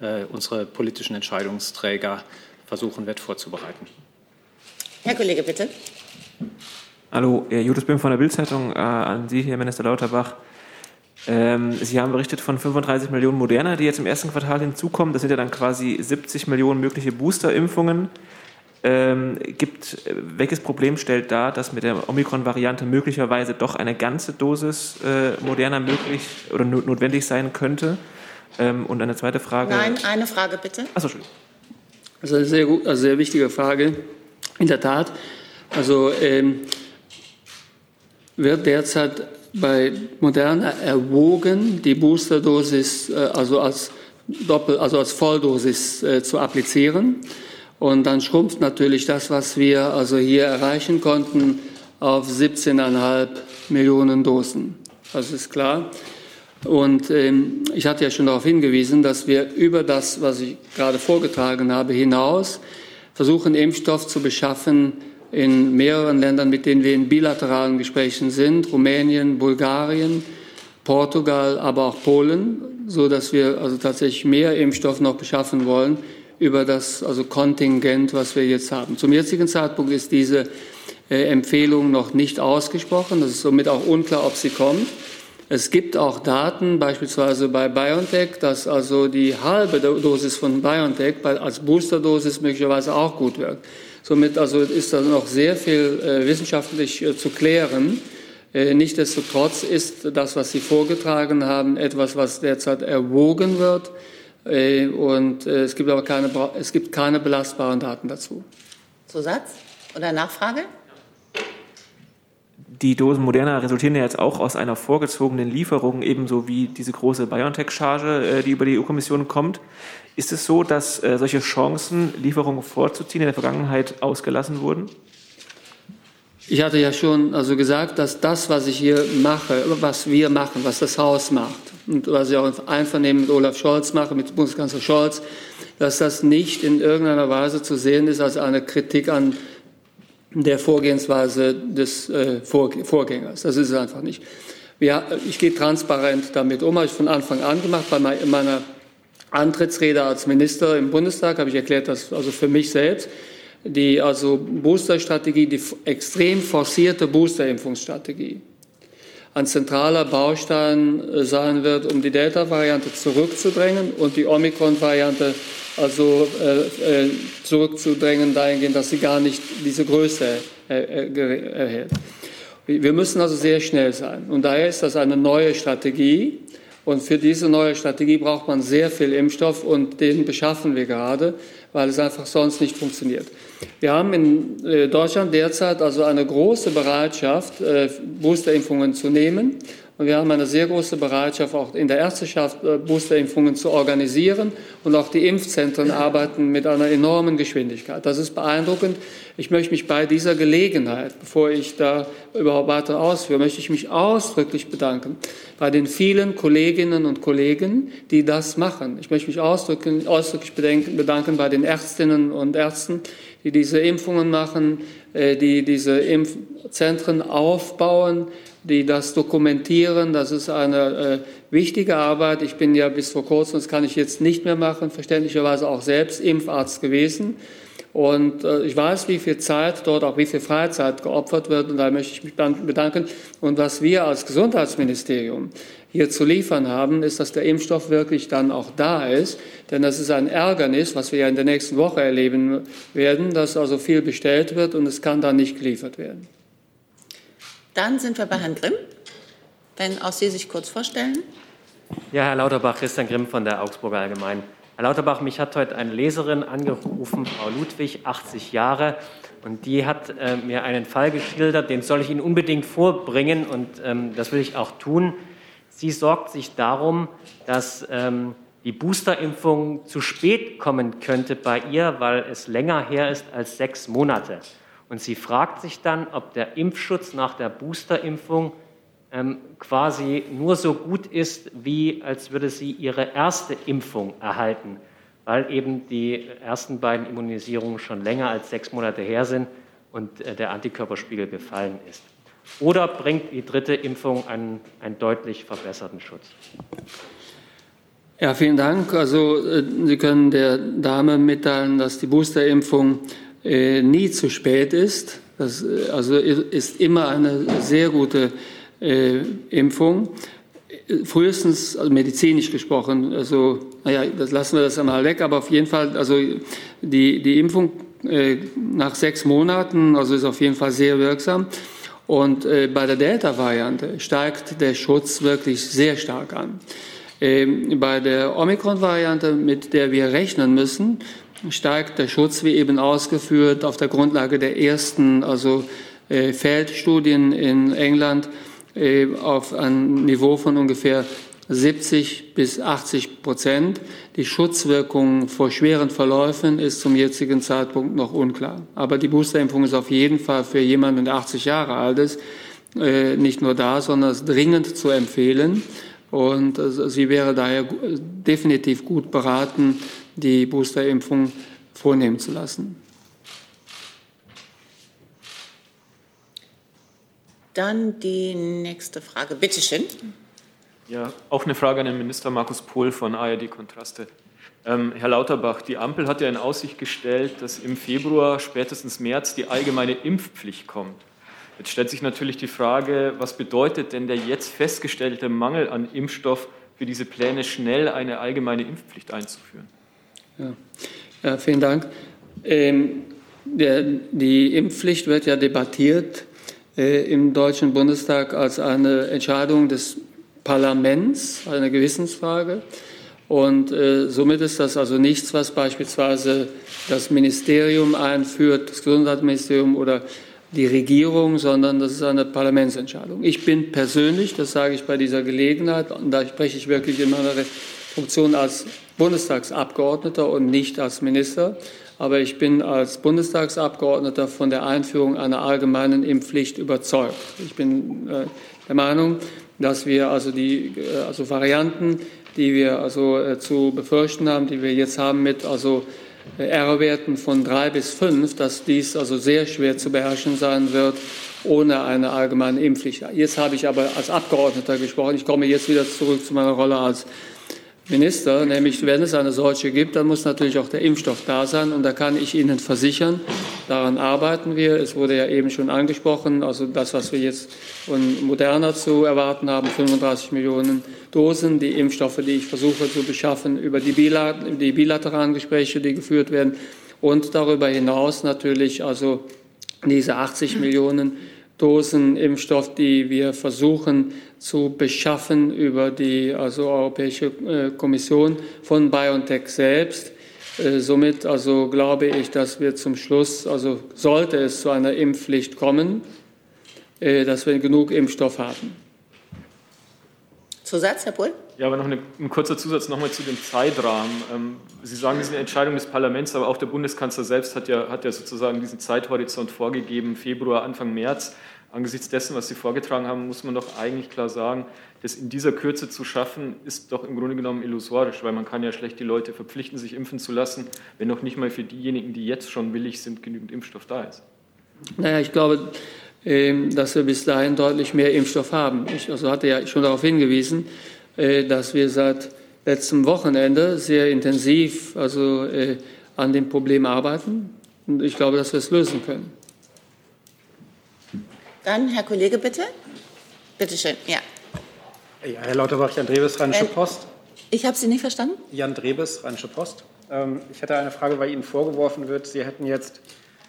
äh, unsere politischen Entscheidungsträger versuchen wird vorzubereiten. Herr Kollege, bitte. Hallo, Judith Böhm von der Bildzeitung äh, an Sie, Herr Minister Lauterbach. Ähm, Sie haben berichtet von 35 Millionen Moderna, die jetzt im ersten Quartal hinzukommen. Das sind ja dann quasi 70 Millionen mögliche Boosterimpfungen. Ähm, gibt, welches Problem stellt dar, dass mit der Omikron-Variante möglicherweise doch eine ganze Dosis äh, Moderna möglich oder notwendig sein könnte? Ähm, und eine zweite Frage. Nein, eine Frage bitte. Achso, Entschuldigung. Das ist eine sehr, gut, also sehr wichtige Frage. In der Tat, also ähm, wird derzeit bei Moderna erwogen, die Boosterdosis äh, also als Doppel, also als Volldosis äh, zu applizieren. Und dann schrumpft natürlich das, was wir also hier erreichen konnten, auf 17,5 Millionen Dosen. Das ist klar. Und ähm, ich hatte ja schon darauf hingewiesen, dass wir über das, was ich gerade vorgetragen habe, hinaus versuchen, Impfstoff zu beschaffen, in mehreren Ländern, mit denen wir in bilateralen Gesprächen sind, Rumänien, Bulgarien, Portugal, aber auch Polen, so dass wir also tatsächlich mehr Impfstoff noch beschaffen wollen über das also Kontingent, was wir jetzt haben. Zum jetzigen Zeitpunkt ist diese äh, Empfehlung noch nicht ausgesprochen. Das ist somit auch unklar, ob sie kommt. Es gibt auch Daten, beispielsweise bei BioNTech, dass also die halbe Dosis von BioNTech als Boosterdosis möglicherweise auch gut wirkt. Somit also ist da noch sehr viel äh, wissenschaftlich äh, zu klären. Äh, Nichtsdestotrotz ist das, was Sie vorgetragen haben, etwas, was derzeit erwogen wird. Äh, und äh, es gibt aber keine, es gibt keine belastbaren Daten dazu. Zusatz oder Nachfrage? Die Dosen Moderna resultieren ja jetzt auch aus einer vorgezogenen Lieferung, ebenso wie diese große BioNTech-Charge, äh, die über die EU-Kommission kommt. Ist es so, dass äh, solche Chancen, Lieferungen vorzuziehen, in der Vergangenheit ausgelassen wurden? Ich hatte ja schon also gesagt, dass das, was ich hier mache, was wir machen, was das Haus macht und was ich auch im Einvernehmen mit Olaf Scholz mache, mit Bundeskanzler Scholz, dass das nicht in irgendeiner Weise zu sehen ist als eine Kritik an der Vorgehensweise des äh, Vorgängers. Das ist es einfach nicht. Ja, ich gehe transparent damit um, habe ich von Anfang an gemacht bei meiner Antrittsrede als Minister im Bundestag habe ich erklärt, dass also für mich selbst die also Boosterstrategie, die extrem forcierte Boosterimpfungsstrategie ein zentraler Baustein äh, sein wird, um die Delta-Variante zurückzudrängen und die Omikron-Variante also äh, äh, zurückzudrängen dahingehend, dass sie gar nicht diese Größe äh, erhält. Wir müssen also sehr schnell sein. Und daher ist das eine neue Strategie, und für diese neue Strategie braucht man sehr viel Impfstoff und den beschaffen wir gerade, weil es einfach sonst nicht funktioniert. Wir haben in äh, Deutschland derzeit also eine große Bereitschaft, äh, Boosterimpfungen zu nehmen. Und wir haben eine sehr große Bereitschaft, auch in der Ärzteschaft Boosterimpfungen zu organisieren. Und auch die Impfzentren arbeiten mit einer enormen Geschwindigkeit. Das ist beeindruckend. Ich möchte mich bei dieser Gelegenheit, bevor ich da überhaupt weiter ausführe, möchte ich mich ausdrücklich bedanken bei den vielen Kolleginnen und Kollegen, die das machen. Ich möchte mich ausdrücklich, ausdrücklich bedanken bei den Ärztinnen und Ärzten, die diese Impfungen machen, äh, die diese Impfzentren aufbauen, die das dokumentieren. Das ist eine äh, wichtige Arbeit. Ich bin ja bis vor kurzem, das kann ich jetzt nicht mehr machen, verständlicherweise auch selbst Impfarzt gewesen. Und äh, ich weiß, wie viel Zeit dort, auch wie viel Freizeit geopfert wird. Und da möchte ich mich bedanken. Und was wir als Gesundheitsministerium hier zu liefern haben, ist, dass der Impfstoff wirklich dann auch da ist. Denn das ist ein Ärgernis, was wir ja in der nächsten Woche erleben werden, dass also viel bestellt wird und es kann dann nicht geliefert werden. Dann sind wir bei Herrn Grimm. Wenn auch Sie sich kurz vorstellen. Ja, Herr Lauterbach, Christian Grimm von der Augsburger Allgemeinen. Herr Lauterbach, mich hat heute eine Leserin angerufen, Frau Ludwig, 80 Jahre, und die hat äh, mir einen Fall geschildert, den soll ich Ihnen unbedingt vorbringen, und ähm, das will ich auch tun. Sie sorgt sich darum, dass ähm, die Boosterimpfung zu spät kommen könnte bei ihr, weil es länger her ist als sechs Monate. Und sie fragt sich dann, ob der Impfschutz nach der Boosterimpfung ähm, quasi nur so gut ist, wie als würde sie ihre erste Impfung erhalten, weil eben die ersten beiden Immunisierungen schon länger als sechs Monate her sind und äh, der Antikörperspiegel gefallen ist. Oder bringt die dritte Impfung einen, einen deutlich verbesserten Schutz? Ja, vielen Dank. Also äh, Sie können der Dame mitteilen, dass die Boosterimpfung äh, nie zu spät ist. Das äh, also ist immer eine sehr gute äh, Impfung. Frühestens, also medizinisch gesprochen, also naja, das lassen wir das einmal weg, aber auf jeden Fall, also die, die Impfung äh, nach sechs Monaten, also ist auf jeden Fall sehr wirksam. Und äh, bei der Delta-Variante steigt der Schutz wirklich sehr stark an. Ähm, bei der Omikron-Variante, mit der wir rechnen müssen, steigt der Schutz, wie eben ausgeführt, auf der Grundlage der ersten also äh, Feldstudien in England äh, auf ein Niveau von ungefähr 70 bis 80 Prozent. Die Schutzwirkung vor schweren Verläufen ist zum jetzigen Zeitpunkt noch unklar. Aber die Boosterimpfung ist auf jeden Fall für jemanden, der 80 Jahre alt ist, äh, nicht nur da, sondern dringend zu empfehlen. Und sie wäre daher definitiv gut beraten, die Boosterimpfung vornehmen zu lassen. Dann die nächste Frage. Bitte schön. Ja, auch eine Frage an den Minister Markus Pohl von ARD Kontraste. Ähm, Herr Lauterbach, die Ampel hat ja in Aussicht gestellt, dass im Februar, spätestens März, die allgemeine Impfpflicht kommt. Jetzt stellt sich natürlich die Frage, was bedeutet denn der jetzt festgestellte Mangel an Impfstoff für diese Pläne, schnell eine allgemeine Impfpflicht einzuführen? Ja, ja vielen Dank. Ähm, der, die Impfpflicht wird ja debattiert äh, im Deutschen Bundestag als eine Entscheidung des Parlaments, eine Gewissensfrage. Und äh, somit ist das also nichts, was beispielsweise das Ministerium einführt, das Gesundheitsministerium oder die Regierung, sondern das ist eine Parlamentsentscheidung. Ich bin persönlich, das sage ich bei dieser Gelegenheit, und da spreche ich wirklich in meiner Funktion als Bundestagsabgeordneter und nicht als Minister. Aber ich bin als Bundestagsabgeordneter von der Einführung einer allgemeinen Impfpflicht überzeugt. Ich bin äh, der Meinung, dass wir also die äh, also Varianten, die wir also äh, zu befürchten haben, die wir jetzt haben mit also R-Werten von drei bis fünf, dass dies also sehr schwer zu beherrschen sein wird ohne eine allgemeine Impfpflicht. Jetzt habe ich aber als Abgeordneter gesprochen. Ich komme jetzt wieder zurück zu meiner Rolle als Minister, nämlich wenn es eine solche gibt, dann muss natürlich auch der Impfstoff da sein. Und da kann ich Ihnen versichern, daran arbeiten wir. Es wurde ja eben schon angesprochen, also das, was wir jetzt von Moderna zu erwarten haben, 35 Millionen Dosen, die Impfstoffe, die ich versuche zu beschaffen über die, bilateralen Gespräche, die geführt werden. Und darüber hinaus natürlich also diese 80 Millionen Dosen Impfstoff, die wir versuchen zu beschaffen über die also Europäische äh, Kommission von BioNTech selbst. Äh, somit also glaube ich, dass wir zum Schluss, also sollte es zu einer Impfpflicht kommen, äh, dass wir genug Impfstoff haben. Zusatz, Herr Pohl? Ja, aber noch eine, ein kurzer Zusatz nochmal zu dem Zeitrahmen. Ähm, Sie sagen, das ist eine Entscheidung des Parlaments, aber auch der Bundeskanzler selbst hat ja, hat ja sozusagen diesen Zeithorizont vorgegeben, Februar, Anfang März. Angesichts dessen, was Sie vorgetragen haben, muss man doch eigentlich klar sagen, das in dieser Kürze zu schaffen, ist doch im Grunde genommen illusorisch, weil man kann ja schlecht die Leute verpflichten, sich impfen zu lassen, wenn noch nicht mal für diejenigen, die jetzt schon willig sind, genügend Impfstoff da ist. Naja, ich glaube, dass wir bis dahin deutlich mehr Impfstoff haben. Ich also hatte ja schon darauf hingewiesen, äh, dass wir seit letztem Wochenende sehr intensiv also, äh, an dem Problem arbeiten. Und ich glaube, dass wir es lösen können. Dann Herr Kollege, bitte. Bitte schön, ja. Ja, Herr Lauterbach, Jan Drebes, Rheinische Äh, Post. Ich habe Sie nicht verstanden. Jan Drebes, Rheinische Post. Ähm, Ich hätte eine Frage, weil Ihnen vorgeworfen wird, Sie hätten jetzt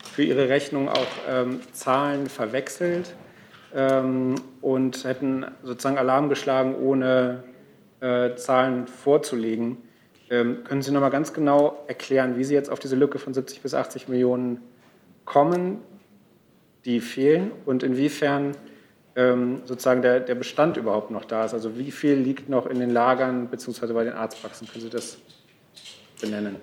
für Ihre Rechnung auch ähm, Zahlen verwechselt ähm, und hätten sozusagen Alarm geschlagen, ohne äh, Zahlen vorzulegen. Ähm, Können Sie noch mal ganz genau erklären, wie Sie jetzt auf diese Lücke von 70 bis 80 Millionen kommen, die fehlen und inwiefern ähm, sozusagen der, der Bestand überhaupt noch da ist? Also wie viel liegt noch in den Lagern bzw. bei den Arztpraxen? Können Sie das benennen?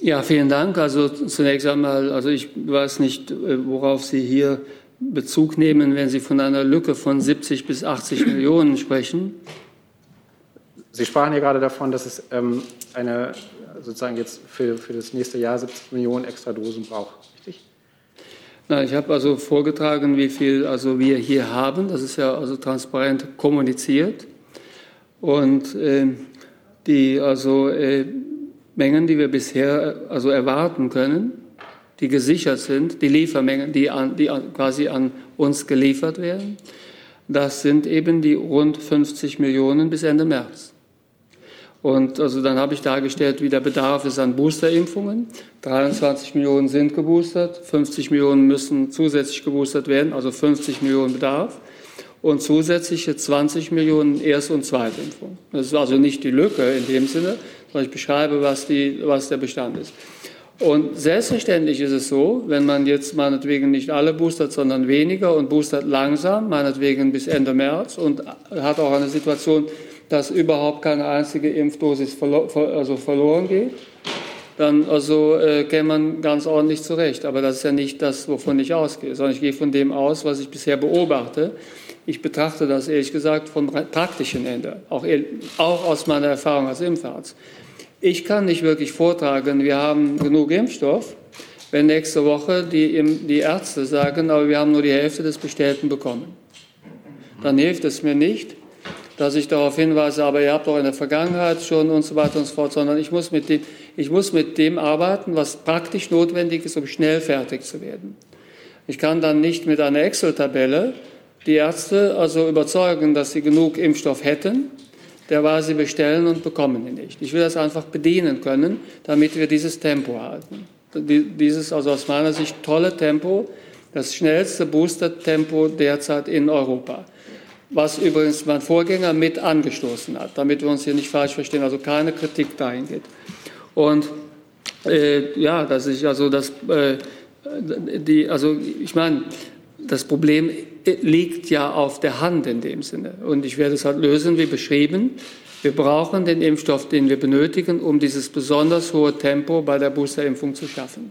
Ja, vielen Dank. Also zunächst einmal, also ich weiß nicht, äh, worauf Sie hier Bezug nehmen, wenn Sie von einer Lücke von 70 bis 80 Millionen sprechen. Sie sprachen ja gerade davon, dass es ähm, eine sozusagen jetzt für, für das nächste Jahr 70 Millionen extra Dosen braucht. Richtig? Na, ich habe also vorgetragen, wie viel also wir hier haben. Das ist ja also transparent kommuniziert. Und äh, die also äh, Mengen, die wir bisher also erwarten können, die gesichert sind, die Liefermengen, die, an, die quasi an uns geliefert werden, das sind eben die rund 50 Millionen bis Ende März. Und also dann habe ich dargestellt, wie der Bedarf ist an Boosterimpfungen. 23 Millionen sind geboostert, 50 Millionen müssen zusätzlich geboostert werden, also 50 Millionen Bedarf. Und zusätzliche 20 Millionen Erst- und Zweitimpfung. Das ist also nicht die Lücke in dem Sinne, sondern ich beschreibe, was, die, was der Bestand ist. Und selbstverständlich ist es so, wenn man jetzt meinetwegen nicht alle boostert, sondern weniger und boostert langsam, meinetwegen bis Ende März und hat auch eine Situation, dass überhaupt keine einzige Impfdosis verlo also verloren geht, dann also, äh, käme man ganz ordentlich zurecht. Aber das ist ja nicht das, wovon ich ausgehe, sondern ich gehe von dem aus, was ich bisher beobachte. Ich betrachte das ehrlich gesagt vom praktischen Ende, auch, auch aus meiner Erfahrung als Impfarzt. Ich kann nicht wirklich vortragen, wir haben genug Impfstoff, wenn nächste Woche die, die Ärzte sagen, aber wir haben nur die Hälfte des Bestellten bekommen. Dann hilft es mir nicht, dass ich darauf hinweise, aber ihr habt doch in der Vergangenheit schon und so weiter und so fort, sondern ich muss mit dem, ich muss mit dem arbeiten, was praktisch notwendig ist, um schnell fertig zu werden. Ich kann dann nicht mit einer Excel-Tabelle die Ärzte also überzeugen, dass sie genug Impfstoff hätten, derweil sie bestellen und bekommen ihn nicht. Ich will das einfach bedienen können, damit wir dieses Tempo halten. Dieses also aus meiner Sicht tolle Tempo, das schnellste Booster-Tempo derzeit in Europa was übrigens mein Vorgänger mit angestoßen hat, damit wir uns hier nicht falsch verstehen, also keine Kritik dahin geht. Und äh, ja, dass ich also das, äh, die, also ich meine, das Problem liegt ja auf der Hand in dem Sinne. Und ich werde es halt lösen, wie beschrieben. Wir brauchen den Impfstoff, den wir benötigen, um dieses besonders hohe Tempo bei der Boosterimpfung zu schaffen.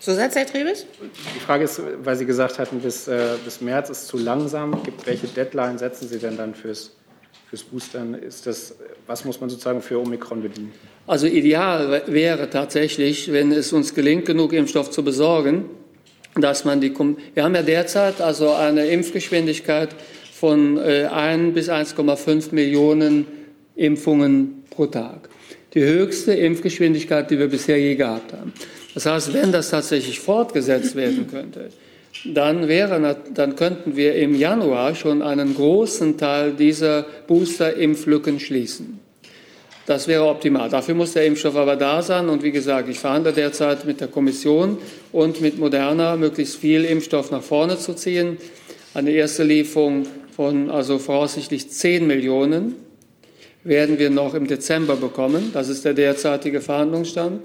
Zusatz, Herr Trebes? Die Frage ist, weil Sie gesagt hatten, bis, äh, bis März ist zu langsam. Gibt, welche Deadline setzen Sie denn dann fürs, fürs Boostern? Ist das, was muss man sozusagen für Omikron bedienen? Also ideal wäre tatsächlich, wenn es uns gelingt, genug Impfstoff zu besorgen, dass man die, wir haben ja derzeit also eine Impfgeschwindigkeit von äh, 1 bis 1,5 Millionen Impfungen pro Tag. Die höchste Impfgeschwindigkeit, die wir bisher je gehabt haben. Das heißt, wenn das tatsächlich fortgesetzt werden könnte, dann, wäre, dann könnten wir im Januar schon einen großen Teil dieser Booster-Impflücken schließen. Das wäre optimal. Dafür muss der Impfstoff aber da sein. Und wie gesagt, ich verhandle derzeit mit der Kommission und mit Moderna, möglichst viel Impfstoff nach vorne zu ziehen. Eine erste Lieferung von also voraussichtlich 10 Millionen werden wir noch im Dezember bekommen. Das ist der derzeitige Verhandlungsstand.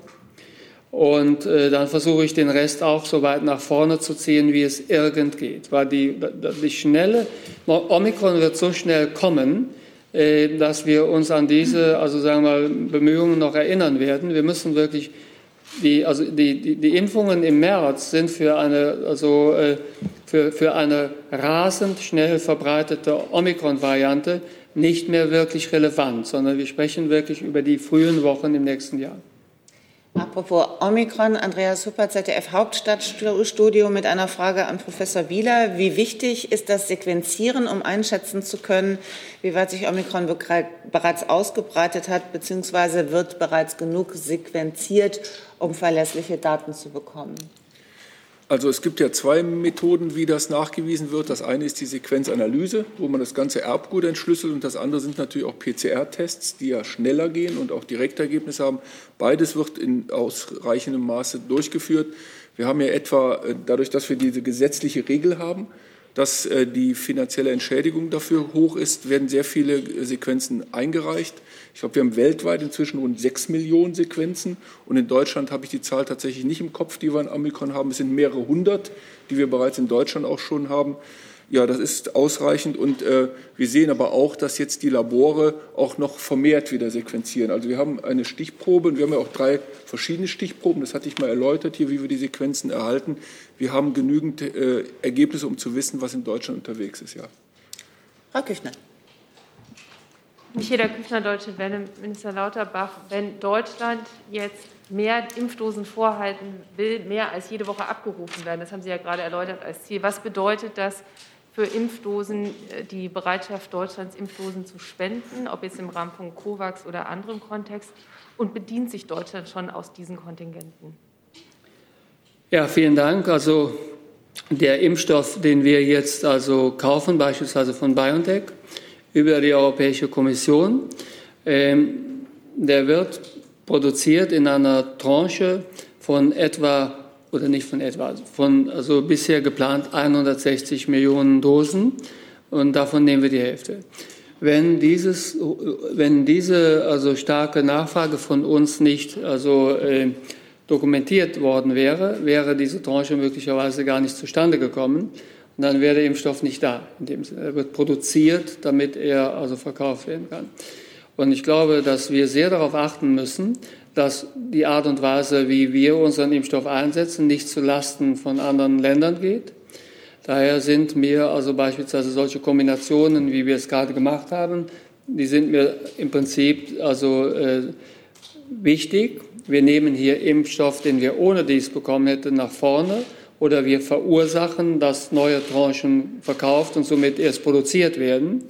Und äh, dann versuche ich den Rest auch so weit nach vorne zu ziehen, wie es irgend geht. Weil die, die schnelle, Omikron wird so schnell kommen, dass wir uns an diese, also sagen wir Bemühungen noch erinnern werden. Wir müssen wirklich, die, also die, die, die Impfungen im März sind für eine, also, äh, für, für eine rasend schnell verbreitete Omikron-Variante nicht mehr wirklich relevant, sondern wir sprechen wirklich über die frühen Wochen im nächsten Jahr. Apropos Omikron, Andreas Hupper, ZDF Hauptstadtstudio mit einer Frage an Professor Wieler. Wie wichtig ist das Sequenzieren, um einschätzen zu können, wie weit sich Omikron bereits ausgebreitet hat, beziehungsweise wird bereits genug sequenziert, um verlässliche Daten zu bekommen? Also es gibt ja zwei Methoden, wie das nachgewiesen wird. Das eine ist die Sequenzanalyse, wo man das ganze Erbgut entschlüsselt und das andere sind natürlich auch PCR-Tests, die ja schneller gehen und auch Direktergebnisse haben. Beides wird in ausreichendem Maße durchgeführt. Wir haben ja etwa, äh, dadurch, dass wir diese gesetzliche Regel haben, dass äh, die finanzielle Entschädigung dafür hoch ist, werden sehr viele äh, Sequenzen eingereicht. Ich glaube, wir haben weltweit inzwischen rund sechs Millionen Sequenzen und in Deutschland habe ich die Zahl tatsächlich nicht im Kopf, die wir in Amikon haben. Es sind mehrere hundert, die wir bereits in Deutschland auch schon haben. Ja, das ist ausreichend und äh, wir sehen aber auch, dass jetzt die Labore auch noch vermehrt wieder sequenzieren. Also wir haben eine Stichprobe und wir haben ja auch drei verschiedene Stichproben, das hatte ich mal erläutert hier, wie wir die Sequenzen erhalten. Wir haben genügend äh, Ergebnisse, um zu wissen, was in Deutschland unterwegs ist. Ja. Frau Küchner. Michaela Küchner, Deutsche Welle, Minister Lauterbach, wenn Deutschland jetzt mehr Impfdosen vorhalten will, mehr als jede Woche abgerufen werden, das haben Sie ja gerade erläutert als Ziel, was bedeutet das für Impfdosen, äh, die Bereitschaft Deutschlands, Impfdosen zu spenden, ob jetzt im Rahmen von COVAX oder anderem Kontext? Und bedient sich Deutschland schon aus diesen Kontingenten? Ja, vielen Dank. Also der Impfstoff, den wir jetzt also kaufen, beispielsweise von BioNTech über die Europäische Kommission, ähm, der wird produziert in einer Tranche von etwa oder nicht von etwa, von also bisher geplant 160 Millionen Dosen und davon nehmen wir die Hälfte. Wenn, dieses, wenn diese also starke Nachfrage von uns nicht also, äh, dokumentiert worden wäre, wäre diese Tranche möglicherweise gar nicht zustande gekommen. Und dann wäre der Impfstoff nicht da. In dem Sinne. Er wird produziert, damit er also verkauft werden kann. Und ich glaube, dass wir sehr darauf achten müssen, dass die Art und Weise, wie wir unseren Impfstoff einsetzen, nicht zu Lasten von anderen Ländern geht. Daher sind mir also beispielsweise solche Kombinationen, wie wir es gerade gemacht haben, die sind mir im Prinzip also äh, wichtig. Wir nehmen hier Impfstoff, den wir ohne dies bekommen hätten, nach vorne oder wir verursachen, dass neue Tranchen verkauft und somit erst produziert werden,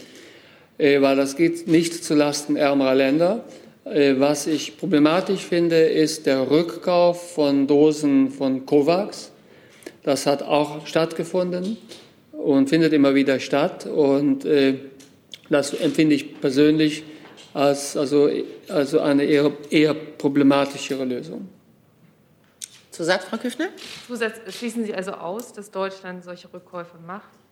äh, weil das geht nicht zu Lasten ärmerer Länder. Äh, was ich problematisch finde, ist der Rückkauf von Dosen von COVAX. Das hat auch stattgefunden und findet immer wieder statt. Und äh, das empfinde ich persönlich als also, also eine eher, eher problematischere Lösung. Zusatz, Frau Küchner? Zusatz, schließen Sie also aus, dass Deutschland solche Rückkäufe macht?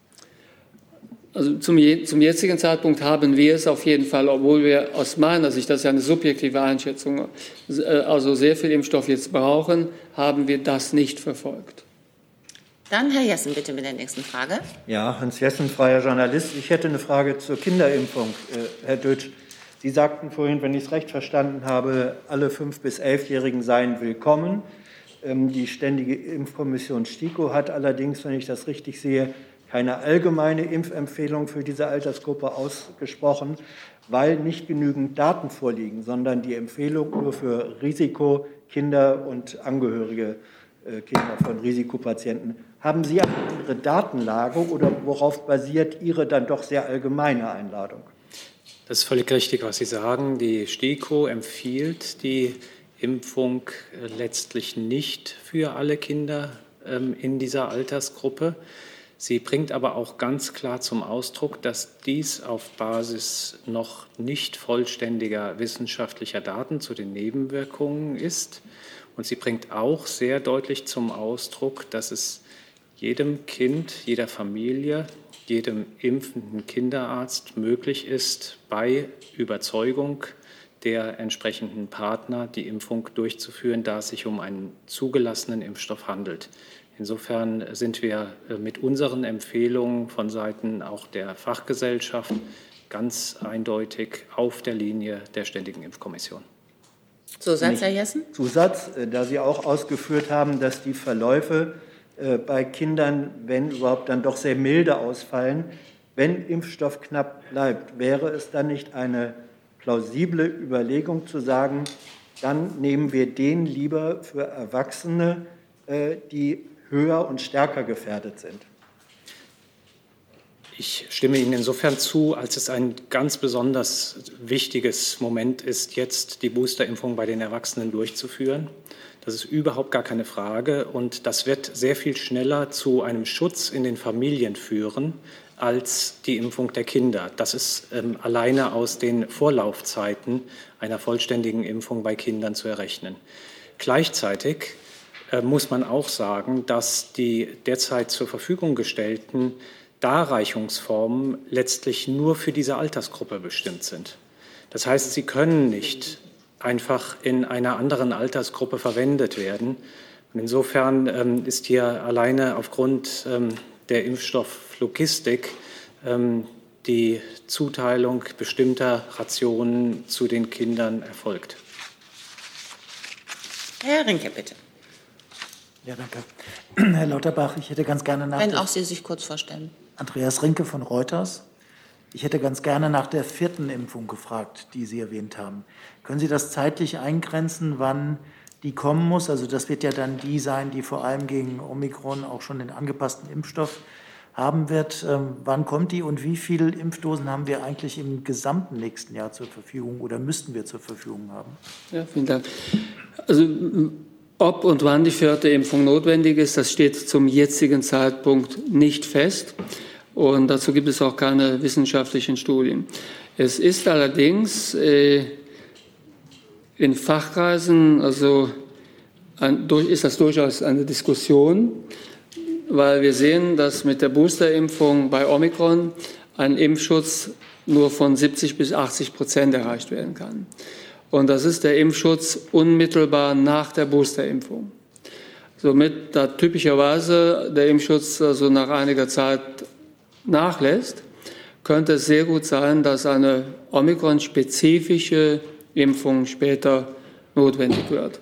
Also zum, zum, jetzigen Zeitpunkt haben wir es auf jeden Fall, obwohl wir aus meiner Sicht, das ist ja eine subjektive Einschätzung, äh, also sehr viel Impfstoff jetzt brauchen, haben wir das nicht verfolgt. Dann Herr Jessen bitte mit der nächsten Frage. Ja, Hans Jessen, freier Journalist. Ich hätte eine Frage zur Kinderimpfung, äh, Herr Dötsch. Sie sagten vorhin, wenn ich es recht verstanden habe, alle fünf bis elfjährigen seien willkommen. Ähm, die Ständige Impfkommission STIKO hat allerdings, wenn ich das richtig sehe, keine allgemeine Impfempfehlung für diese Altersgruppe ausgesprochen, weil nicht genügend Daten vorliegen, sondern die Empfehlung nur für Risikokinder und Angehörige äh, Kinder von Risikopatienten. Haben Sie eine andere Datenlage oder worauf basiert Ihre dann doch sehr allgemeine Einladung? Das ist völlig richtig, was Sie sagen. Die STIKO empfiehlt die Impfung äh, letztlich nicht für alle Kinder ähm, in dieser Altersgruppe. Sie bringt aber auch ganz klar zum Ausdruck, dass dies auf Basis noch nicht vollständiger wissenschaftlicher Daten zu den Nebenwirkungen ist. Und sie bringt auch sehr deutlich zum Ausdruck, dass es jedem Kind, jeder Familie, jedem impfenden Kinderarzt möglich ist, bei Überzeugung der entsprechenden Partner, die Impfung durchzuführen, da es sich um einen zugelassenen Impfstoff handelt. Insofern sind wir äh, mit unseren Empfehlungen von Seiten auch der Fachgesellschaft ganz eindeutig auf der Linie der Ständigen Impfkommission. Zusatz, Herr Jessen? Zusatz, äh, da Sie auch ausgeführt haben, dass die Verläufe äh, bei Kindern, wenn überhaupt, dann doch sehr milde ausfallen. Wenn Impfstoff knapp bleibt, wäre es dann nicht eine plausible Überlegung zu sagen, dann nehmen wir den lieber für Erwachsene, die höher und stärker gefährdet sind. Ich stimme Ihnen insofern zu, als es ein ganz besonders wichtiges Moment ist, jetzt die Boosterimpfung bei den Erwachsenen durchzuführen. Das ist überhaupt gar keine Frage. Und das wird sehr viel schneller zu einem Schutz in den Familien führen als die Impfung der Kinder. Das ist ähm, alleine aus den Vorlaufzeiten einer vollständigen Impfung bei Kindern zu errechnen. Gleichzeitig muss man auch sagen, dass die derzeit zur Verfügung gestellten Darreichungsformen letztlich nur für diese Altersgruppe bestimmt sind. Das heißt, sie können nicht einfach in einer anderen Altersgruppe verwendet werden. Und insofern ähm, ist hier alleine aufgrund ähm, der Impfstofflogistik ähm, die Zuteilung bestimmter Rationen zu den Kindern erfolgt. Herr Rinke, bitte. Ja, danke. *clears throat* Herr Lauterbach, ich hätte ganz gerne nach. Wenn auch Sie sich kurz vorstellen. Andreas Rinke von Reuters. Ich hätte ganz gerne nach der vierten Impfung gefragt, die Sie erwähnt haben. Können Sie das zeitlich eingrenzen, wann die kommen muss? Also das wird ja dann die sein, die vor allem gegen Omikron auch schon den angepassten Impfstoff haben wird. Ähm, wann kommt die und wie viele Impfdosen haben wir eigentlich im gesamten nächsten Jahr zur Verfügung oder müssten wir zur Verfügung haben? Ja, vielen Dank. Also ob und wann die vierte Impfung notwendig ist, das steht zum jetzigen Zeitpunkt nicht fest. Und dazu gibt es auch keine wissenschaftlichen Studien. Es ist allerdings äh, in Fachkreisen, also ein, ist das durchaus eine Diskussion, weil wir sehen, dass mit der Boosterimpfung bei Omikron ein Impfschutz nur von 70 bis 80 Prozent erreicht werden kann. Und das ist der Impfschutz unmittelbar nach der Boosterimpfung. Somit, da typischerweise der Impfschutz also nach einiger Zeit nachlässt, könnte es sehr gut sein, dass eine Omikron-spezifische Impfung später notwendig wird.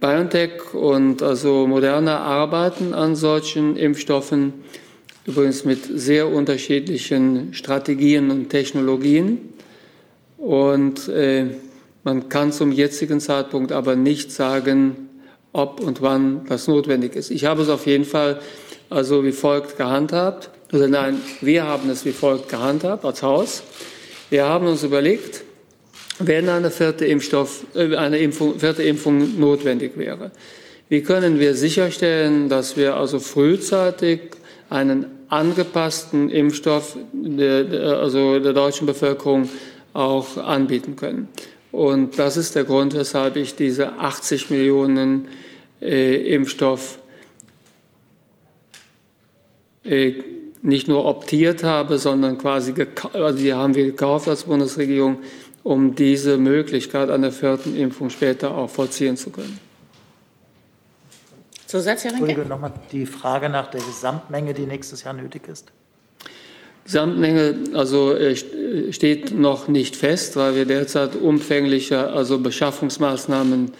BioNTech und also Moderna arbeiten an solchen Impfstoffen, übrigens mit sehr unterschiedlichen Strategien und Technologien. Und äh, man kann zum jetzigen Zeitpunkt aber nicht sagen, ob und wann das notwendig ist. Ich habe es auf jeden Fall also wie folgt gehandhabt. Oder nein, wir haben es wie folgt gehandhabt als Haus. Wir haben uns überlegt, wenn eine vierte, Impfstoff, äh, eine Impfung, vierte Impfung notwendig wäre, wie können wir sicherstellen, dass wir also frühzeitig einen angepassten Impfstoff der, also der deutschen Bevölkerung auch anbieten können. Und das ist der Grund, weshalb ich diese 80 Millionen äh, Impfstoff äh, nicht nur optiert habe, sondern quasi, also die haben wir gekauft als Bundesregierung, um diese Möglichkeit einer vierten Impfung später auch vollziehen zu können. Zusatz, Herr Entschuldige, nochmal die Frage nach der Gesamtmenge, die nächstes Jahr nötig ist. Gesamtmenge also äh, steht noch nicht fest, weil wir derzeit umfängliche also Beschaffungsmaßnahmen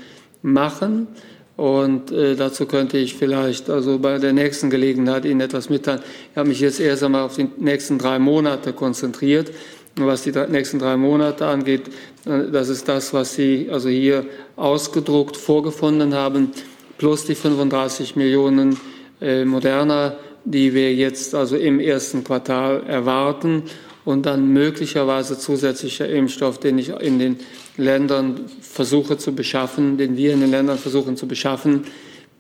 machen. Und äh, dazu könnte ich vielleicht also bei der nächsten Gelegenheit Ihnen etwas mitteilen. Ich habe mich jetzt erst einmal auf die nächsten drei Monate konzentriert. Was die nächsten drei Monate angeht, äh, das ist das, was Sie also hier ausgedruckt vorgefunden haben, plus die 35 Millionen äh, moderner die wir jetzt also im ersten Quartal erwarten und dann möglicherweise zusätzlicher Impfstoff, den ich in den Ländern versuche zu beschaffen, den wir in den Ländern versuchen zu beschaffen,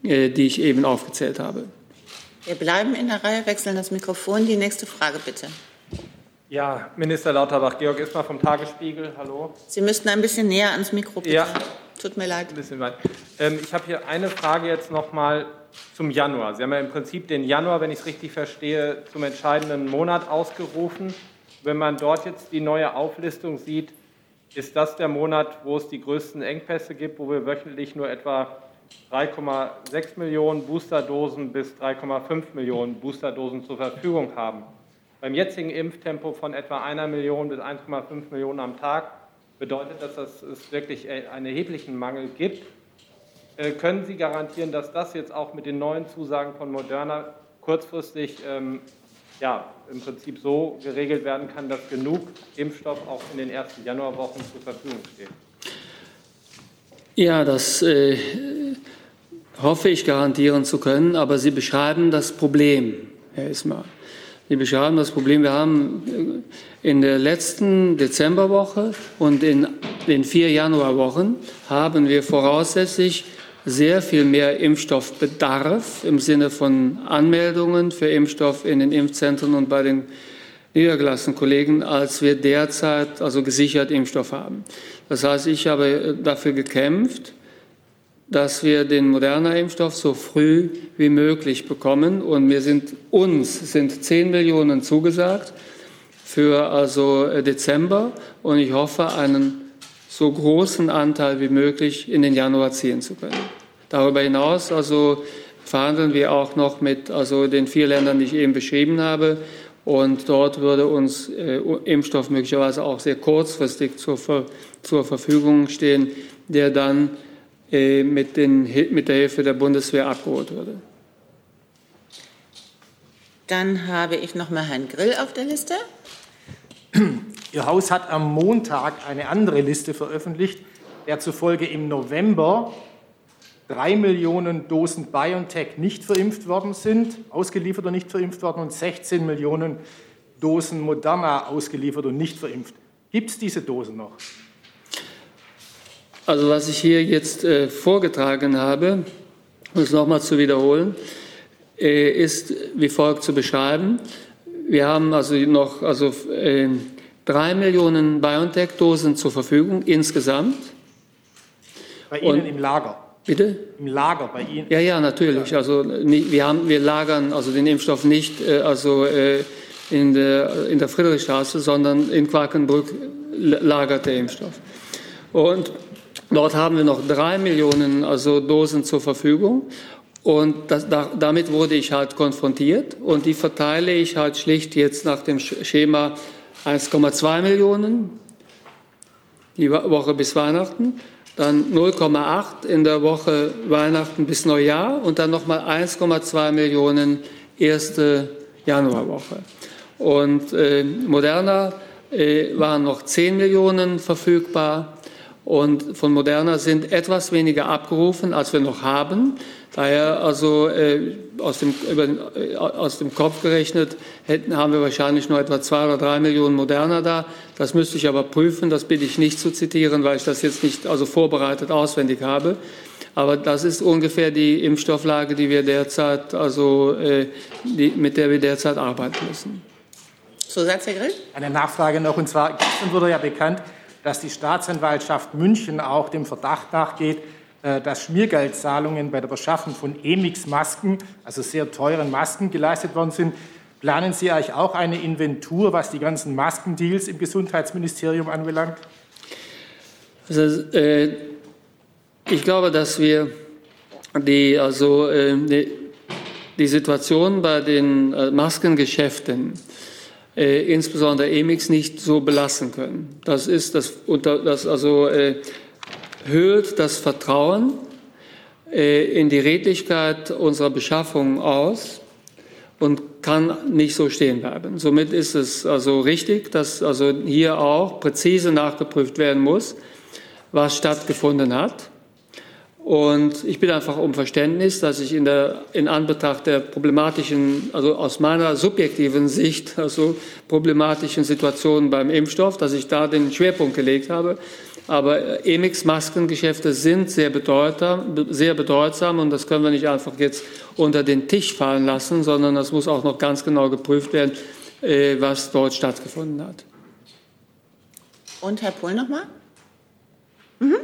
äh, die ich eben aufgezählt habe. Wir bleiben in der Reihe, wechseln das Mikrofon. Die nächste Frage bitte. Ja, Minister Lauterbach, Georg Ismar vom Tagesspiegel, hallo. Sie müssten ein bisschen näher ans Mikro bitte. Ja. Tut mir leid. Ein bisschen weit. Ähm, ich habe hier eine Frage jetzt noch mal zum Januar. Sie haben ja im Prinzip den Januar, wenn ich es richtig verstehe, zum entscheidenden Monat ausgerufen. Wenn man dort jetzt die neue Auflistung sieht, ist das der Monat, wo es die größten Engpässe gibt, wo wir wöchentlich nur etwa 3,6 Millionen Boosterdosen bis 3,5 Millionen Boosterdosen zur Verfügung haben. Beim jetzigen Impftempo von etwa einer Million bis 1,5 Millionen am Tag bedeutet das, dass es wirklich einen erheblichen Mangel gibt. Äh, können Sie garantieren, dass das jetzt auch mit den neuen Zusagen von Moderna kurzfristig ähm, ja, im Prinzip so geregelt werden kann, dass genug Impfstoff auch in den ersten Januarwochen zur Verfügung steht? Ja, das äh, hoffe ich garantieren zu können, aber Sie beschreiben das Problem, Herr Ismar. Sie beschreiben das Problem. Wir haben äh, in der letzten Dezemberwoche und in den vier Januarwochen haben wir voraussetzlich sehr viel mehr Impfstoffbedarf im Sinne von Anmeldungen für Impfstoff in den Impfzentren und bei den niedergelassenen Kollegen, als wir derzeit also gesichert Impfstoff haben. Das heißt, ich habe dafür gekämpft, dass wir den moderner Impfstoff so früh wie möglich bekommen. Und wir sind, uns sind 10 Millionen zugesagt für also äh, Dezember. Und ich hoffe, einen so großen Anteil wie möglich in den Januar ziehen zu können. Darüber hinaus also verhandeln wir auch noch mit also den vier Ländern, die ich eben beschrieben habe. Und dort würde uns äh, Impfstoff möglicherweise auch sehr kurzfristig zur, zur Verfügung stehen, der dann äh, mit, den, mit der Hilfe der Bundeswehr abgeholt würde. Dann habe ich noch mal Herrn Grill auf der Liste. *clears throat* Ihr Haus hat am Montag eine andere Liste veröffentlicht, der zufolge im November drei Millionen Dosen BioNTech nicht verimpft worden sind, ausgeliefert und nicht verimpft worden und 16 Millionen Dosen Moderna ausgeliefert und nicht verimpft. Gibt es diese Dosen noch? Also was ich hier jetzt äh, vorgetragen habe, um es nochmal zu wiederholen, äh, ist wie folgt zu beschreiben. Wir haben also noch also, äh, drei Millionen BioNTech-Dosen zur Verfügung insgesamt. Bei Ihnen Und, im Lager? Bitte? Im Lager bei Ihnen? Ja, ja, natürlich. Also wir, haben, wir lagern also den Impfstoff nicht äh, also, äh, in, der, in der Friedrichstraße, sondern in Quakenbrück lagert der Impfstoff. Und Dort haben wir noch drei Millionen also Dosen zur Verfügung. Und das, da, damit wurde ich halt konfrontiert und die verteile ich halt schlicht jetzt nach dem Schema 1,2 Millionen die Woche bis Weihnachten, dann 0,8 in der Woche Weihnachten bis Neujahr und dann nochmal 1,2 Millionen erste Januarwoche. Und äh, Moderna äh, waren noch 10 Millionen verfügbar und von Moderna sind etwas weniger abgerufen, als wir noch haben. Daher also äh, aus, dem, über, äh, aus dem Kopf gerechnet hätten, haben wir wahrscheinlich nur etwa zwei oder drei Millionen Moderna da. Das müsste ich aber prüfen. Das bitte ich nicht zu zitieren, weil ich das jetzt nicht also vorbereitet auswendig habe. Aber das ist ungefähr die Impfstofflage, die wir derzeit, also äh, die, mit der wir derzeit arbeiten müssen. Zusatz, Herr Grill? Eine Nachfrage noch, und zwar gestern wurde ja bekannt, dass die Staatsanwaltschaft München auch dem Verdacht nachgeht, dass Schmiergeldzahlungen bei der Beschaffung von Emix-Masken, also sehr teuren Masken, geleistet worden sind. Planen Sie euch auch eine Inventur, was die ganzen Maskendeals im Gesundheitsministerium anbelangt? Also, äh, ich glaube, dass wir die, also, äh, die, die, Situation bei den äh, Maskengeschäften äh, insbesondere Emix nicht so belassen können. Das ist das, das also äh, höhlt das Vertrauen äh, in die Redlichkeit unserer Beschaffung aus und kann nicht so stehen bleiben. Somit ist es also richtig, dass also hier auch präzise nachgeprüft werden muss, was stattgefunden hat. Und ich bitte einfach um Verständnis, dass ich in, der, in Anbetracht der problematischen, also aus meiner subjektiven Sicht, also problematischen Situationen beim Impfstoff, dass ich da den Schwerpunkt gelegt habe. Aber Emix-Maskengeschäfte sind sehr bedeutsam, sehr bedeutsam und das können wir nicht einfach jetzt unter den Tisch fallen lassen, sondern das muss auch noch ganz genau geprüft werden, äh, was dort stattgefunden hat. Und Herr Pohl nochmal? Mhm.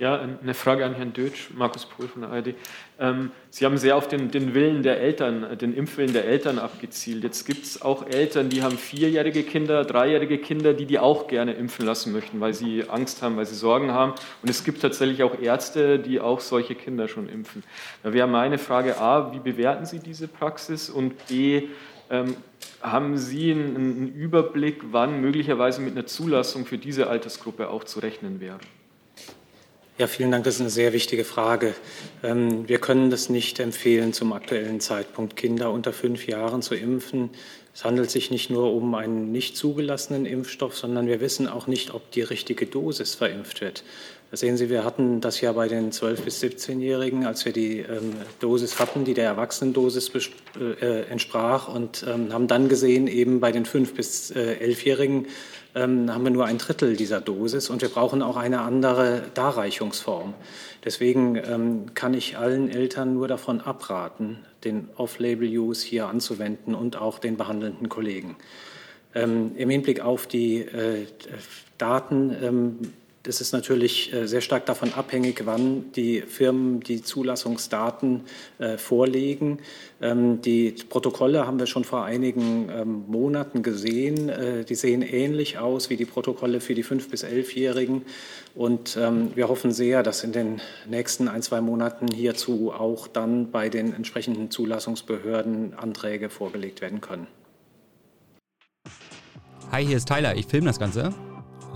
Ja, eine Frage an Herrn Dötsch, Markus Pohl von der ARD. Ähm, Sie haben sehr auf den, den, Willen der Eltern, den Impfwillen der Eltern abgezielt. Jetzt gibt es auch Eltern, die haben vierjährige Kinder, dreijährige Kinder, die die auch gerne impfen lassen möchten, weil sie Angst haben, weil sie Sorgen haben. Und es gibt tatsächlich auch Ärzte, die auch solche Kinder schon impfen. Da wäre meine Frage A, wie bewerten Sie diese Praxis? Und B, ähm, haben Sie einen, einen Überblick, wann möglicherweise mit einer Zulassung für diese Altersgruppe auch zu rechnen wäre? Ja, vielen Dank. Das ist eine sehr wichtige Frage. Ähm, wir können das nicht empfehlen, zum aktuellen Zeitpunkt Kinder unter fünf Jahren zu impfen. Es handelt sich nicht nur um einen nicht zugelassenen Impfstoff, sondern wir wissen auch nicht, ob die richtige Dosis verimpft wird. Da sehen Sie, wir hatten das ja bei den 12- bis 17-Jährigen, als wir die ähm, Dosis hatten, die der Erwachsenendosis äh, entsprach, und ähm, haben dann gesehen, eben bei den 5- bis äh, 11-Jährigen, ähm, haben wir nur ein Drittel dieser Dosis und wir brauchen auch eine andere Darreichungsform. Deswegen ähm, kann ich allen Eltern nur davon abraten, den Off-Label-Use hier anzuwenden und auch den behandelnden Kollegen. Ähm, Im Hinblick auf die äh, Daten ähm, das ist natürlich äh, sehr stark davon abhängig, wann die Firmen die Zulassungsdaten äh, vorlegen. Ähm, die Protokolle haben wir schon vor einigen ähm, Monaten gesehen. Äh, die sehen ähnlich aus wie die Protokolle für die 5- bis 11-Jährigen. Und ähm, wir hoffen sehr, dass in den nächsten ein, zwei Monaten hierzu auch dann bei den entsprechenden Zulassungsbehörden Anträge vorgelegt werden können. Hi, hier ist Tyler. Ich filme das Ganze.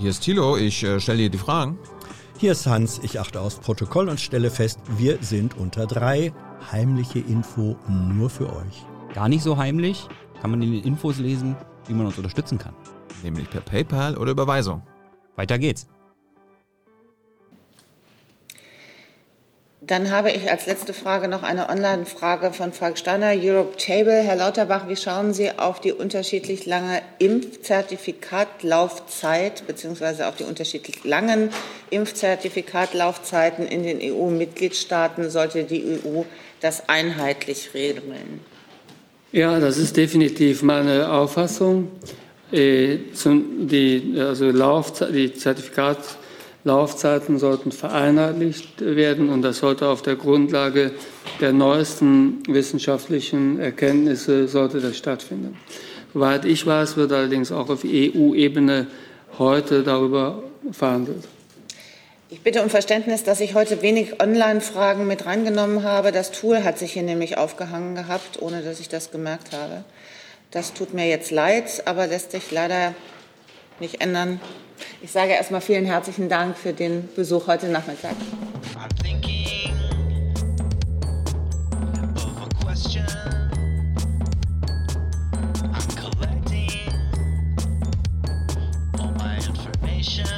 Hier ist Thilo, ich äh, stelle dir die Fragen. Hier ist Hans, ich achte aufs Protokoll und stelle fest, wir sind unter drei. Heimliche Info nur für euch. Gar nicht so heimlich, kann man in den Infos lesen, wie man uns unterstützen kann. Nämlich per PayPal oder Überweisung. Weiter geht's. Dann habe ich als letzte Frage noch eine Online-Frage von Falk Steiner, Europe Table. Herr Lauterbach, wie schauen Sie auf die unterschiedlich lange Impfzertifikatlaufzeit beziehungsweise auf die unterschiedlich langen Impfzertifikatlaufzeiten in den EU-Mitgliedstaaten? Sollte die EU das einheitlich regeln? Ja, das ist definitiv meine Auffassung. Äh, die, also Laufzeit, die Zertifikat Laufzeiten sollten vereinheitlicht werden und das sollte auf der Grundlage der neuesten wissenschaftlichen Erkenntnisse sollte das stattfinden. Soweit ich weiß, wird allerdings auch auf EU-Ebene heute darüber verhandelt. Ich bitte um Verständnis, dass ich heute wenig Online-Fragen mit reingenommen habe. Das Tool hat sich hier nämlich aufgehangen gehabt, ohne dass ich das gemerkt habe. Das tut mir jetzt leid, aber lässt sich leider nicht ändern. Ich sage erstmal vielen herzlichen Dank für den Besuch heute Nachmittag. information